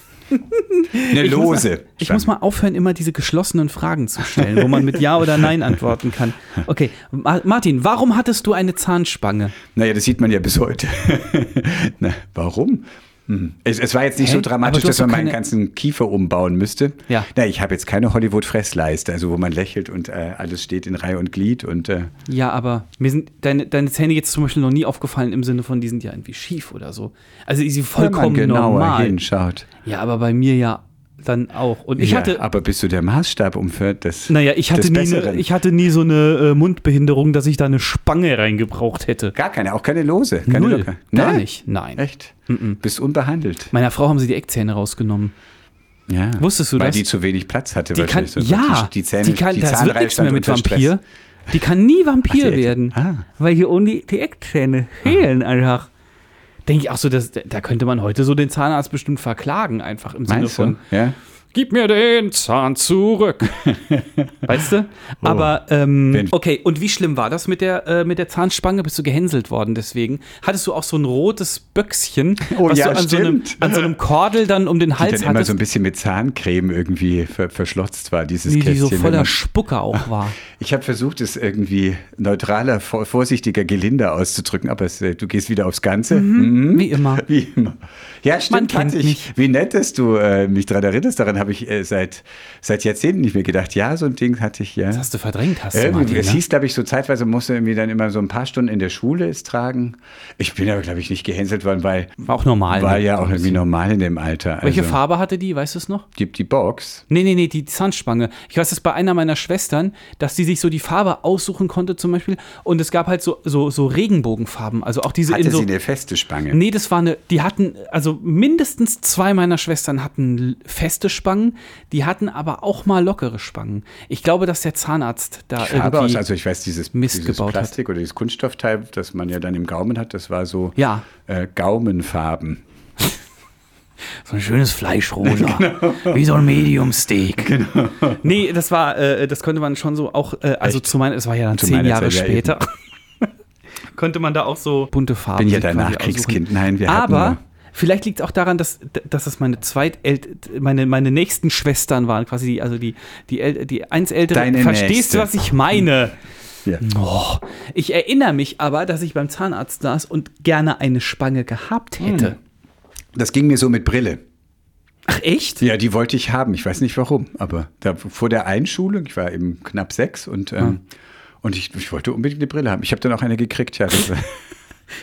Eine Ich muss lose. mal, ich muss mal aufhören, immer diese geschlossenen Fragen zu stellen, wo man mit Ja oder Nein antworten kann. Okay, Ma Martin, warum hattest du eine Zahnspange? Naja, das sieht man ja bis heute. Na, warum? Hm. Es, es war jetzt nicht Hä? so dramatisch, dass man meinen ganzen Kiefer umbauen müsste. Ja. Na, ich habe jetzt keine Hollywood-Fressleiste, also wo man lächelt und äh, alles steht in Reihe und Glied und äh, Ja, aber mir sind deine, deine Zähne jetzt zum Beispiel noch nie aufgefallen im Sinne von, die sind ja irgendwie schief oder so. Also die sind vollkommen wenn man genauer normal. hinschaut. Ja, aber bei mir ja dann auch. Und ich ja, hatte, aber bist du der Maßstab um für das? naja, ich hatte, nie eine, ich hatte nie so eine äh, Mundbehinderung, dass ich da eine Spange reingebraucht hätte. Gar keine, auch keine lose. Keine Null. locker. Gar Nee? nicht. Nein. Echt? Bist unbehandelt. Meiner Frau haben sie die Eckzähne rausgenommen. Ja. Wusstest du Weil das? die zu wenig Platz hatte Die kann, wahrscheinlich. So ja, die, Zähne, die kann, die das wird nichts mehr mit unter Stress. Vampir. Die kann nie Vampir Ach, werden. Ah. Weil hier unten die, die Eckzähne fehlen einfach. Denke ich auch so, dass, da könnte man heute so den Zahnarzt bestimmt verklagen, einfach im Sinne Meinst von, du? Ja. Gib mir den Zahn zurück. weißt du? Aber, ähm, okay, und wie schlimm war das mit der, äh, mit der Zahnspange? Bist du gehänselt worden deswegen? Hattest du auch so ein rotes Böckschen, Oh was ja, du an so, einem, an so einem Kordel dann um den Die Hals dann immer hattest, so ein bisschen mit Zahncreme irgendwie ver verschlotzt war, dieses die, die so Kästchen. voller man- Spucke auch war? Ich habe versucht, es irgendwie neutraler, vor- vorsichtiger, gelinder auszudrücken, aber es, äh, du gehst wieder aufs Ganze. Mhm. Wie immer. Wie immer. Ja, stimmt, kennt hatte ich. mich. Wie nett, dass du äh, mich daran erinnerst. Daran habe ich äh, seit, seit Jahrzehnten nicht mehr gedacht. Ja, so ein Ding hatte ich, ja. Das hast du verdrängt, hast du, Irgendwie, Martin, es ne? hieß, glaube ich, so zeitweise musste irgendwie dann immer so ein paar Stunden in der Schule es tragen. Ich bin aber, glaube ich, nicht gehänselt worden, weil War auch normal. war ne? ja auch irgendwie normal in dem Alter. Welche also, Farbe hatte die, weißt du es noch? Die, die Box. Nee, nee, nee, die Zahnspange. Ich weiß es bei einer meiner Schwestern, dass die sich so die Farbe aussuchen konnte zum Beispiel. Und es gab halt so, so, so Regenbogenfarben. Also auch diese Hatte so. sie eine feste Spange. Nee, das war eine, die hatten, also mindestens zwei meiner Schwestern hatten feste Spangen, die hatten aber auch mal lockere Spangen. Ich glaube, dass der Zahnarzt da Farbe irgendwie. aus, also ich weiß, dieses, Mist dieses gebaut hat. Plastik oder dieses Kunststoffteil, das man ja dann im Gaumen hat, das war so Ja. äh, Gaumenfarben. So ein schönes Fleischrosa. Genau. Wie so ein Medium Steak. Genau. Nee, das war, äh, das konnte man schon so auch, äh, also Echt? zu meiner, es war ja dann Zu zehn Jahre Zeit, ja, später. konnte man da auch so bunte Farben. Bin ja quasi Nachkriegskind. Nein, wir hatten Aber vielleicht liegt es auch daran, dass, dass es meine zweitält, meine, meine nächsten Schwestern waren, quasi die, also die, die, die eins ältere. Deine Verstehst Nächste. du, was ich meine? Ja. Oh, ich erinnere mich aber, dass ich beim Zahnarzt saß und gerne eine Spange gehabt hätte. Hm. Das ging mir so mit Brille. Ach echt? Ja, die wollte ich haben. Ich weiß nicht warum, aber da, vor der Einschulung, ich war eben knapp sechs und, ähm, und ich, ich wollte unbedingt eine Brille haben. Ich habe dann auch eine gekriegt, ja.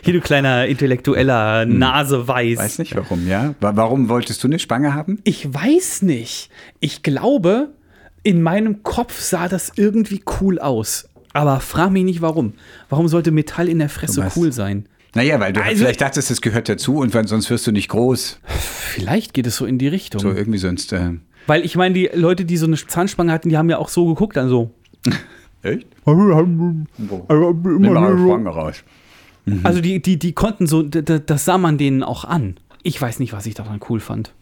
Hier, du kleiner intellektueller Naseweiß. weiß nicht warum, ja. Wa- Warum wolltest du eine Spange haben? Ich weiß nicht. Ich glaube, in meinem Kopf sah das irgendwie cool aus. Aber frag mich nicht warum. Warum sollte Metall in der Fresse cool sein? Naja, weil du Also- vielleicht dachtest, es gehört dazu und sonst wirst du nicht groß. Vielleicht geht es so in die Richtung. So irgendwie sonst. Äh, Weil ich meine, die Leute, die so eine Zahnspange hatten, die haben ja auch so geguckt, dann so. Echt? Nimm mal Schwange raus. Also die, die, die konnten so, das sah man denen auch an. Ich weiß nicht, was ich daran cool fand.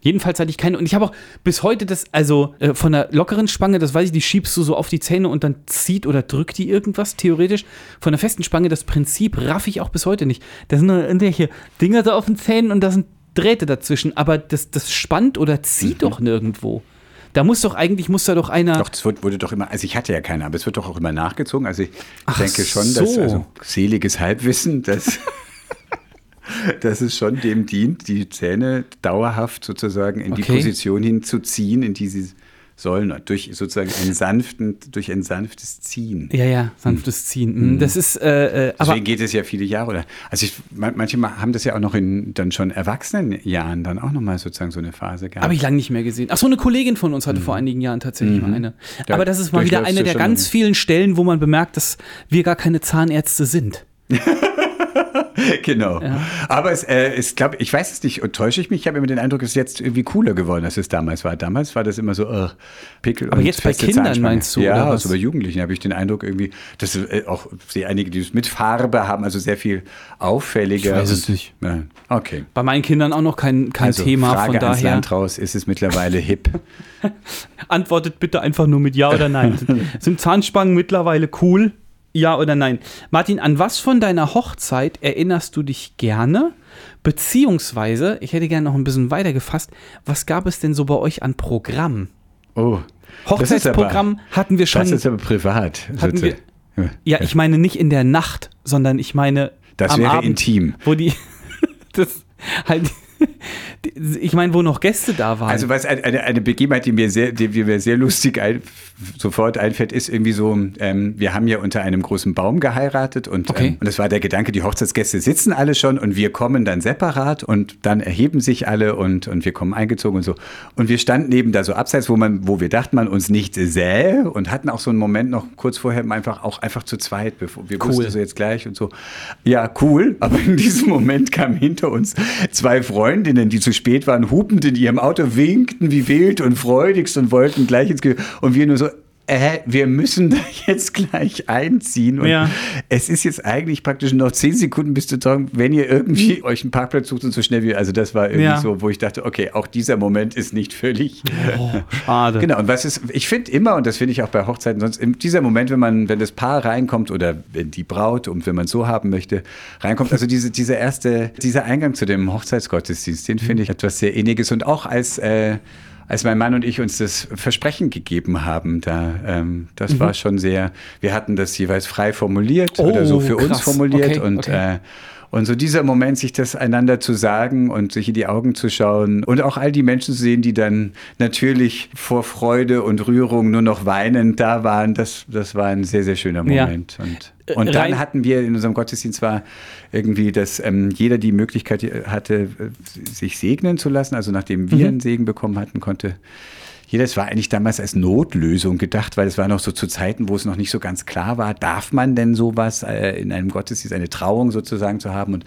Jedenfalls hatte ich keine. Und ich habe auch bis heute das, also äh, von der lockeren Spange, das weiß ich, die schiebst du so auf die Zähne und dann zieht oder drückt die irgendwas, theoretisch. Von der festen Spange, das Prinzip raff ich auch bis heute nicht. Da sind irgendwelche Dinger da auf den Zähnen und da sind Drähte dazwischen. Aber das, das spannt oder zieht doch nirgendwo. Da muss doch eigentlich, muss da doch einer. Doch, es wurde doch immer, also ich hatte ja keine, aber es wird doch auch immer nachgezogen. Also ich Ach denke schon, dass, so. also seliges Halbwissen, dass, dass es schon dem dient, die Zähne dauerhaft sozusagen in die Okay. Position hinzuziehen, in die sie sollen, durch sozusagen ein sanften, durch ein sanftes Ziehen. ja, ja, sanftes Ziehen. Mm, Das ist, äh, äh, aber Deswegen geht es ja viele Jahre. Oder, also ich, man- manche ma- haben das ja auch noch in dann schon Erwachsenenjahren dann auch nochmal sozusagen so eine Phase gehabt. Habe ich lange nicht mehr gesehen. Ach so, eine Kollegin von uns hatte vor einigen Jahren tatsächlich mal eine. Mhm. Da Aber das ist mal wieder eine der ganz vielen Stellen, wo man bemerkt, dass wir gar keine Zahnärzte sind. Genau. Aber es äh, ist, glaube ich, weiß es nicht, täusche ich mich? Ich habe immer den Eindruck, es ist jetzt irgendwie cooler geworden, als es damals war. Damals war das immer so, äh, Pickel Aber jetzt bei Kindern meinst du, Ja, oder was? also bei Jugendlichen habe ich den Eindruck irgendwie, dass äh, auch einige, die es mit Farbe haben, also sehr viel auffälliger. Ich weiß es nicht. Ja, okay. Bei meinen Kindern auch noch kein, kein also Thema, Frage von daher Land raus, ist es mittlerweile hip? antwortet bitte einfach nur mit Ja oder Nein. Sind Zahnspangen mittlerweile cool? Ja oder nein? Martin, an was von deiner Hochzeit erinnerst du dich gerne? Beziehungsweise, ich hätte gerne noch ein bisschen weiter gefasst, was gab es denn so bei euch an Programm? Oh. ist aber- Hochzeitsprogramm hatten wir schon. Das ist aber privat. Wir- Ja. Ich meine nicht in der Nacht, sondern ich meine Das am wäre Abend, intim. Wo die das halt ich meine, wo noch Gäste da waren. Also was ein- eine, eine Begebenheit, die mir sehr, die mir sehr lustig sofort einfällt, ist irgendwie so, ähm, wir haben ja unter einem großen Baum geheiratet und, Okay. ähm, und das war der Gedanke, die Hochzeitsgäste sitzen alle schon und wir kommen dann separat und dann erheben sich alle und, und wir kommen eingezogen und so. Und wir standen eben da so abseits, wo man, wo wir dachten, man uns nicht sähe und hatten auch so einen Moment noch kurz vorher einfach auch einfach zu zweit, bevor wir Cool. wussten so jetzt gleich und so. Ja, cool, aber in diesem Moment kamen hinter uns zwei Freundinnen, die zu spät waren, hupend in ihrem Auto, winkten wie wild und freudigst und wollten gleich ins Ge und wir nur so äh, wir müssen da jetzt gleich einziehen. Und Ja. es ist jetzt eigentlich praktisch noch zehn Sekunden bis zu Tagen, wenn ihr irgendwie euch einen Parkplatz sucht und so schnell wie. Also das war irgendwie Ja. so, wo ich dachte, okay, auch dieser Moment ist nicht völlig. oh, schade. Genau, und was ist, ich finde immer, und das finde ich auch bei Hochzeiten, sonst dieser Moment, wenn man, wenn das Paar reinkommt oder wenn die Braut, und wenn man so haben möchte, reinkommt, also diese, dieser erste, dieser Eingang zu dem Hochzeitsgottesdienst, den finde ich etwas sehr Inniges und auch als, äh, als mein Mann und ich uns das Versprechen gegeben haben, da, ähm, das war schon sehr, wir hatten das jeweils frei formuliert oder so Oh, für uns krass. formuliert Okay, und okay. Äh, und so dieser Moment, sich das einander zu sagen und sich in die Augen zu schauen und auch all die Menschen zu sehen, die dann natürlich vor Freude und Rührung nur noch weinend da waren, das, das war ein sehr, sehr schöner Ja. Moment. Und, Äh, und dann hatten wir in unserem Gottesdienst war irgendwie, dass ähm, jeder die Möglichkeit hatte, äh, sich segnen zu lassen. Also nachdem wir Mhm. einen Segen bekommen hatten, konnte jeder, es war eigentlich damals als Notlösung gedacht, weil es war noch so zu Zeiten, wo es noch nicht so ganz klar war, darf man denn sowas äh, in einem Gottesdienst, eine Trauung sozusagen zu haben und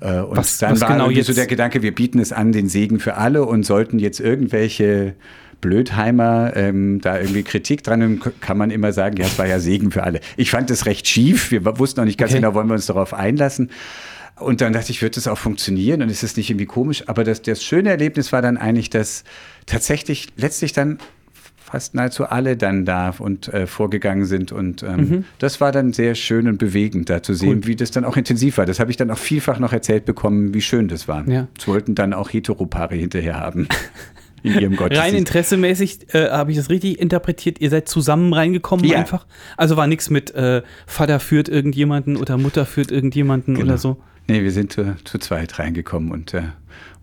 äh, und Was- dann was war genau irgendwie so jetzt- der Gedanke, wir bieten es an, den Segen für alle und sollten jetzt irgendwelche Blödheimer ähm, da irgendwie Kritik dran, haben, kann man immer sagen, ja, es war ja Segen für alle. Ich fand das recht schief. Wir wussten noch nicht ganz Okay. genau, wollen wir uns darauf einlassen. Und dann dachte ich, wird das auch funktionieren und ist das nicht irgendwie komisch? Aber das, das schöne Erlebnis war dann eigentlich, dass tatsächlich letztlich dann fast nahezu alle dann da und äh, vorgegangen sind. Und ähm, das war dann sehr schön und bewegend, da zu sehen, wie das dann auch intensiv war. Das habe ich dann auch vielfach noch erzählt bekommen, wie schön das war. Ja. Das wollten dann auch Heteropaare hinterher haben. In ihrem Rein Gottesdienst. interessemäßig äh, habe ich das richtig interpretiert. Ihr seid zusammen reingekommen Ja. einfach. Also war nichts mit äh, Vater führt irgendjemanden oder Mutter führt irgendjemanden Genau. oder so. Nee, wir sind zu, zu zweit reingekommen und äh,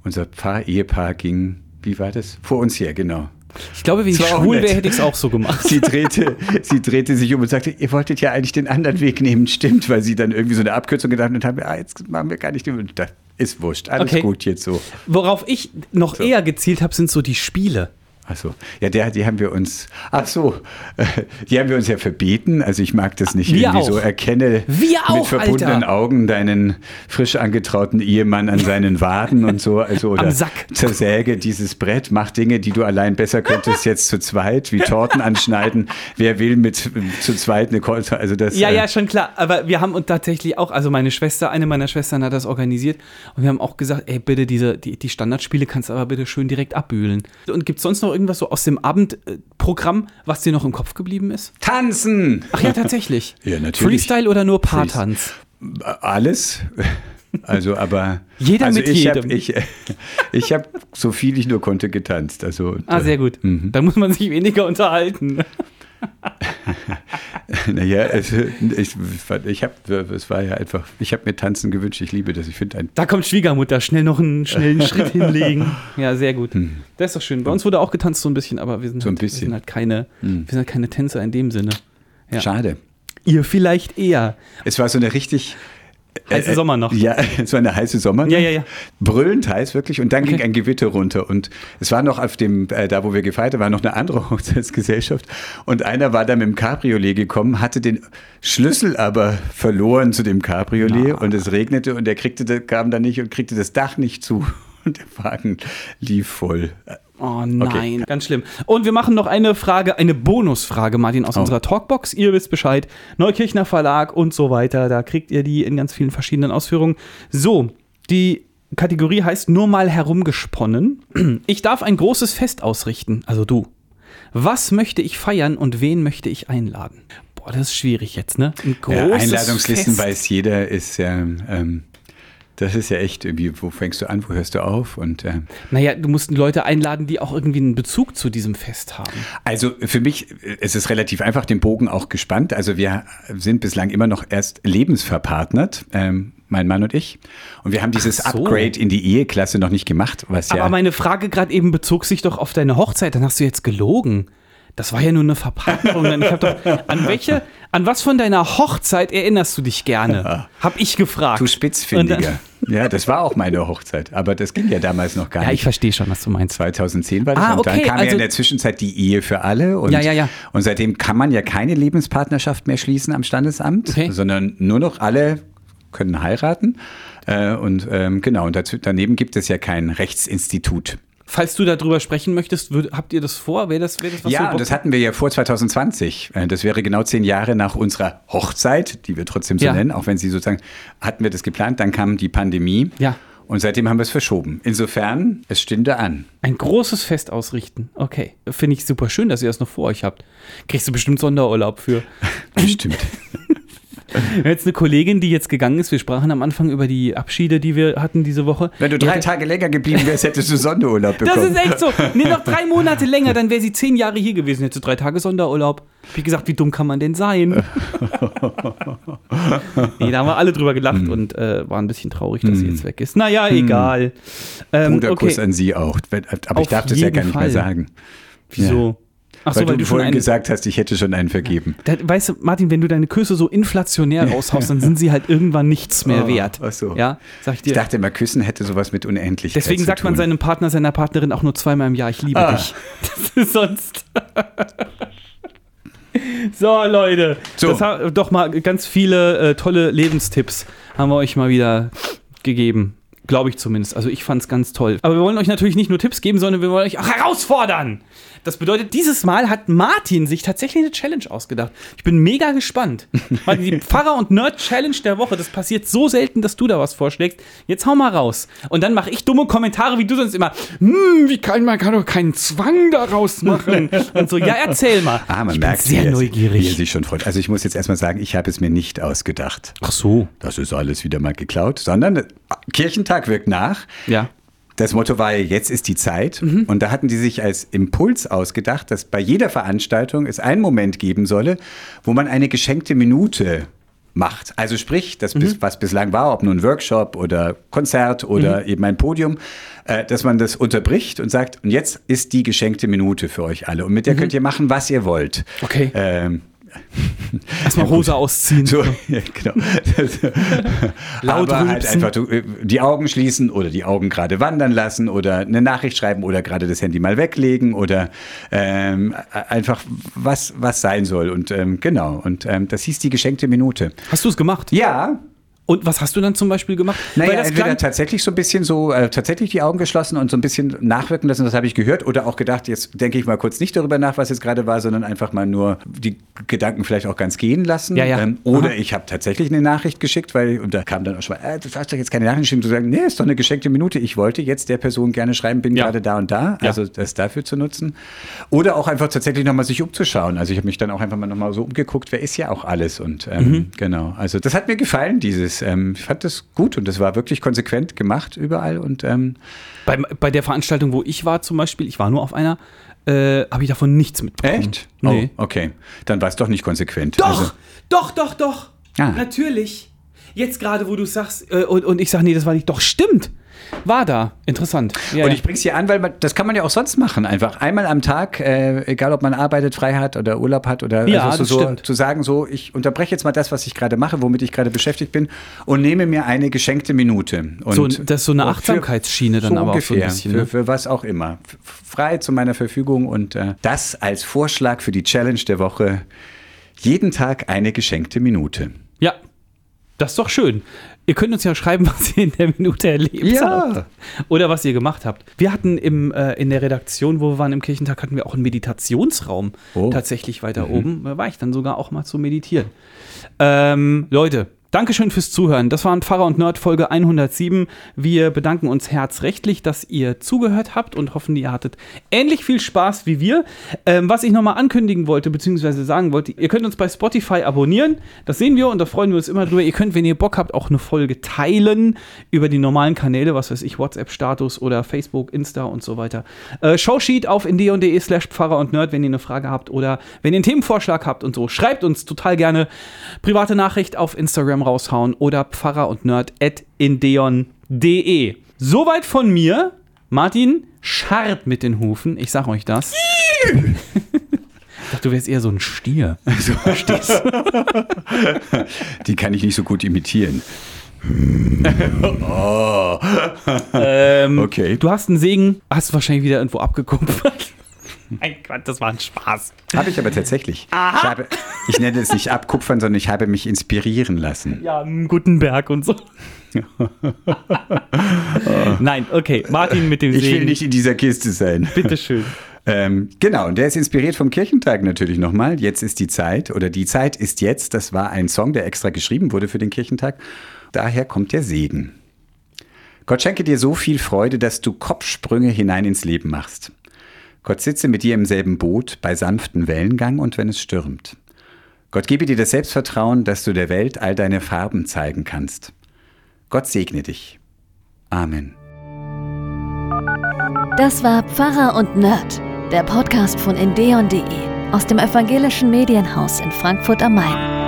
unser Paar, Ehepaar ging, wie war das? Vor uns her, genau. Ich glaube, wenn ich schwul wäre, hätte ich es auch so gemacht. Sie drehte, sie drehte sich um und sagte, ihr wolltet ja eigentlich den anderen Weg nehmen, stimmt, weil sie dann irgendwie so eine Abkürzung gedacht hat und haben, ah, jetzt machen wir gar nicht den. Ist wurscht, alles Okay. gut jetzt so. Worauf ich noch So. eher gezielt habe, sind so die Spiele. Achso, ja, der, die haben wir uns, ach so, äh, die haben wir uns ja verbeten. Also ich mag das nicht Wir irgendwie auch. so. Erkenne Wir auch, mit verbundenen Alter. Augen deinen frisch angetrauten Ehemann an seinen Waden und so. Also, oder Am Sack. zersäge dieses Brett, mach Dinge, die du allein besser könntest jetzt zu zweit, wie Torten anschneiden. Wer will mit zu zweit eine Kolze? Also das. Ja, äh, ja, schon klar. Aber wir haben uns tatsächlich auch, also meine Schwester, eine meiner Schwestern hat das organisiert und wir haben auch gesagt, ey, bitte diese, die, die Standardspiele kannst du aber bitte schön direkt abbühlen. Und gibt es sonst noch irgendwas so aus dem Abendprogramm, was dir noch im Kopf geblieben ist? Tanzen! Ach ja, tatsächlich. Ja, natürlich. Freestyle oder nur Paartanz? Alles. Also, aber. Jeder also mit ich jedem. Hab, ich ich habe so viel ich nur konnte getanzt. Also, Ah, sehr gut. Mhm. Dann muss man sich weniger unterhalten. Naja, also, ich, ich habe, es war ja einfach, ich habe mir Tanzen gewünscht. Ich liebe das. Ich finde ein. Da kommt Schwiegermutter, schnell noch einen schnellen Schritt hinlegen. Ja, sehr gut. Das ist doch schön. Bei uns wurde auch getanzt so ein bisschen, aber wir sind, Hm. So ein halt, wir bisschen. Hm. sind halt keine, wir sind halt keine Tänzer in dem Sinne. Ja. Schade. Ihr vielleicht eher. Es war so eine richtig. Heiße Sommernacht. Ja, es war eine heiße Sommernacht. Ja, ja, ja. Brüllend heiß, wirklich. Und dann ging Okay. ein Gewitter runter. Und es war noch auf dem, äh, da wo wir gefeiert haben, war noch eine andere Hochzeitsgesellschaft. Und einer war da mit dem Cabriolet gekommen, hatte den Schlüssel aber verloren zu dem Cabriolet. Und es regnete und er kriegte, kam da nicht und kriegte das Dach nicht zu. Und der Wagen lief voll. Oh nein, ganz schlimm. Und wir machen noch eine Frage, eine Bonusfrage, Martin, aus Oh. unserer Talkbox. Ihr wisst Bescheid. Neukirchner Verlag und so weiter. Da kriegt ihr die in ganz vielen verschiedenen Ausführungen. So, die Kategorie heißt nur mal herumgesponnen. Ich darf ein großes Fest ausrichten, also du. Was möchte ich feiern und wen möchte ich einladen? Boah, das ist schwierig jetzt, ne? Ein Ja, großes Einladungslisten Fest. weiß jeder, ist ja, ähm, das ist ja echt irgendwie, wo fängst du an, wo hörst du auf? Und ähm, Naja, du musst Leute einladen, die auch irgendwie einen Bezug zu diesem Fest haben. Also für mich äh, es ist relativ einfach, den Bogen auch gespannt. Also wir sind bislang immer noch erst lebensverpartnert, ähm, mein Mann und ich. Und wir haben dieses so. Upgrade in die Eheklasse noch nicht gemacht, was ja. Aber meine Frage gerade eben bezog sich doch auf deine Hochzeit. Dann hast du jetzt gelogen. Das war ja nur eine Verpackung. Doch, an welche, an was von deiner Hochzeit erinnerst du dich gerne? Hab ich gefragt. du Spitzfindiger. dann- Ja, das war auch meine Hochzeit. Aber das ging ja damals noch gar Ja, ich nicht. verstehe schon, was du meinst. 2010 war das. Ah, und dann okay, kam ja also- in der Zwischenzeit die Ehe für alle. Und, Ja, ja, ja. Und seitdem kann man ja keine Lebenspartnerschaft mehr schließen am Standesamt, Okay. sondern nur noch alle können heiraten. Äh, und ähm, genau, und dazu, daneben gibt es ja kein Rechtsinstitut. Falls du darüber sprechen möchtest, würd, habt ihr das vor? Wäre das, wär das was ja, das hatten wir ja vor 2020. Äh, Das wäre genau zehn Jahre nach unserer Hochzeit, die wir trotzdem so Ja. nennen, auch wenn sie sozusagen, hatten wir das geplant, dann kam die Pandemie. Ja. Und seitdem haben wir es verschoben. Insofern, es stünde an. Ein großes Fest ausrichten. Okay. Finde ich super schön, dass ihr das noch vor euch habt. Kriegst du bestimmt Sonderurlaub für. Bestimmt. Jetzt eine Kollegin, die jetzt gegangen ist. Wir sprachen am Anfang über die Abschiede, die wir hatten diese Woche. Wenn du drei hatte- Tage länger geblieben wärst, hättest du Sonderurlaub Das bekommen. ist echt so. Nee, noch drei Monate länger, dann wäre sie zehn Jahre hier gewesen. Hätte sie drei Tage Sonderurlaub. Wie gesagt, wie dumm kann man denn sein? nee, da haben wir alle drüber gelacht Hm. und äh, waren ein bisschen traurig, dass sie jetzt weg ist. Naja, egal. Ähm, Bruderkuss okay. an sie auch. Aber Auf ich darf das ja gar nicht mehr Fall. sagen. Wieso? Ach so, weil, weil, du du vorhin einen, gesagt hast, ich hätte schon einen vergeben. da, weißt du, Martin, wenn du deine Küsse so inflationär raushaust, dann sind sie halt irgendwann nichts mehr Oh, wert. ach so. Ja, sag ich dir. Ich dachte immer, Küssen hätte sowas mit Unendlichkeit Deswegen sagt man seinem Partner, seiner Partnerin auch nur zweimal im Jahr, ich liebe Ah. dich. Das ist sonst. so, Leute. So. Das haben doch mal ganz viele äh, tolle Lebenstipps haben wir euch mal wieder gegeben. Glaube ich zumindest. Also ich fand es ganz toll. Aber wir wollen euch natürlich nicht nur Tipps geben, sondern wir wollen euch auch herausfordern. Das bedeutet, dieses Mal hat Martin sich tatsächlich eine Challenge ausgedacht. Ich bin mega gespannt. Martin, die Pfarrer- und Nerd-Challenge der Woche, das passiert so selten, dass du da was vorschlägst. Jetzt hau mal raus. Und dann mache ich dumme Kommentare, wie du sonst immer. Hm, wie kann man kann doch keinen Zwang daraus machen. Und so, ja, erzähl mal. Ah, man ich merkt, bin sehr wie er, neugierig. wie er sich schon freut. Also ich muss jetzt erstmal sagen, ich habe es mir nicht ausgedacht. Ach so. Das ist alles wieder mal geklaut, sondern Kirchentag wirkt nach. Ja. Das Motto war ja, jetzt ist die Zeit. Mhm. Und da hatten die sich als Impuls ausgedacht, dass bei jeder Veranstaltung es einen Moment geben solle, wo man eine geschenkte Minute macht. Also sprich, das, Mhm. bis, was bislang war, ob nun Workshop oder Konzert oder Mhm. eben ein Podium, äh, dass man das unterbricht und sagt, und jetzt ist die geschenkte Minute für euch alle. Und mit der könnt ihr machen, was ihr wollt. Mhm. Okay. Ähm, Erstmal Ja. Hose ausziehen. So, ja, genau. Laut Aber halt einfach äh, die Augen schließen oder die Augen gerade wandern lassen oder eine Nachricht schreiben oder gerade das Handy mal weglegen oder ähm, einfach was, was sein soll. Und ähm, genau, und ähm, das hieß die geschenkte Minute. Hast du es gemacht? Ja, Und was hast du dann zum Beispiel gemacht? naja, Weil das entweder tatsächlich so ein bisschen so, äh, tatsächlich die Augen geschlossen und so ein bisschen nachwirken lassen, das habe ich gehört. Oder auch gedacht, jetzt denke ich mal kurz nicht darüber nach, was jetzt gerade war, sondern einfach mal nur die Gedanken vielleicht auch ganz gehen lassen. Ja, ja. Ähm, oder Aha. ich habe tatsächlich eine Nachricht geschickt, weil, und da kam dann auch schon mal, äh, du hast doch jetzt keine Nachricht geschickt, zu sagen, nee, ist doch eine geschenkte Minute. Ich wollte jetzt der Person gerne schreiben, bin Ja. gerade da und da. Also das dafür zu nutzen. Oder auch einfach tatsächlich nochmal sich umzuschauen. Also ich habe mich dann auch einfach mal nochmal so umgeguckt, wer ist ja auch alles. Und ähm, Mhm. genau, also das hat mir gefallen, dieses, ähm, ich fand das gut und das war wirklich konsequent gemacht überall und ähm, bei, bei der Veranstaltung, wo ich war zum Beispiel, ich war nur auf einer, äh, habe ich davon nichts mitbekommen. echt? Nee. Oh, okay. Dann war es doch nicht konsequent. Doch, Also, doch, doch, doch. Ah. Natürlich. Jetzt gerade, wo du sagst, äh, und, und ich sage, nee, das war nicht. Doch, stimmt. War da. Interessant. Ja, und ich bring's hier an, weil man, das kann man ja auch sonst machen. Einfach einmal am Tag, äh, egal ob man arbeitet, frei hat oder Urlaub hat oder Ja, also so, stimmt. zu sagen, so, ich unterbreche jetzt mal das, was ich gerade mache, womit ich gerade beschäftigt bin und nehme mir eine geschenkte Minute. Und, So, das ist so eine für- Achtsamkeitsschiene dann so aber auch so ein ungefähr, bisschen. Für, Ne? für was auch immer. Frei zu meiner Verfügung und äh, das als Vorschlag für die Challenge der Woche. Jeden Tag eine geschenkte Minute. Ja. Das ist doch schön. Ihr könnt uns ja schreiben, was ihr in der Minute erlebt Ja. habt. Oder was ihr gemacht habt. Wir hatten im, äh, in der Redaktion, wo wir waren im Kirchentag, hatten wir auch einen Meditationsraum Oh. tatsächlich weiter oben. Da war ich dann sogar auch mal zu meditieren. Ähm, Leute, Dankeschön fürs Zuhören. Das waren Pfarrer und Nerd Folge 107. Wir bedanken uns herzrechtlich, dass ihr zugehört habt und hoffen, ihr hattet ähnlich viel Spaß wie wir. Ähm, was ich nochmal ankündigen wollte, beziehungsweise sagen wollte, ihr könnt uns bei Spotify abonnieren. Das sehen wir und da freuen wir uns immer drüber. Ihr könnt, wenn ihr Bock habt, auch eine Folge teilen über die normalen Kanäle, was weiß ich, WhatsApp-Status oder Facebook, Insta und so weiter. Äh, Showsheet auf indeon.de slash Pfarrer und Nerd, wenn ihr eine Frage habt oder wenn ihr einen Themenvorschlag habt und so. Schreibt uns total gerne private Nachricht auf Instagram raushauen oder Pfarrer und Nerd at indeon.de. Soweit von mir. Martin scharrt mit den Hufen. Ich sag euch das. ich dachte, du wärst eher so ein Stier. So verstehst Die kann ich nicht so gut imitieren. Ähm, Okay. Du hast einen Segen, hast wahrscheinlich wieder irgendwo abgekupfert. Mein Gott, das war ein Spaß. Habe ich aber tatsächlich. Ich, habe, ich nenne es nicht abkupfern, sondern ich habe mich inspirieren lassen. Ja, Gutenberg und so. Nein, okay. Martin mit dem Ich Segen. will nicht in dieser Kiste sein. Bitteschön. Ähm, genau, und der ist inspiriert vom Kirchentag natürlich nochmal. Jetzt ist die Zeit oder die Zeit ist jetzt. Das war ein Song, der extra geschrieben wurde für den Kirchentag. Daher kommt der Segen. Gott schenke dir so viel Freude, dass du Kopfsprünge hinein ins Leben machst. Gott sitze mit dir im selben Boot bei sanftem Wellengang und wenn es stürmt. Gott gebe dir das Selbstvertrauen, dass du der Welt all deine Farben zeigen kannst. Gott segne dich. Amen. Das war Pfarrer und Nerd, der Podcast von endeon.de aus dem evangelischen Medienhaus in Frankfurt am Main.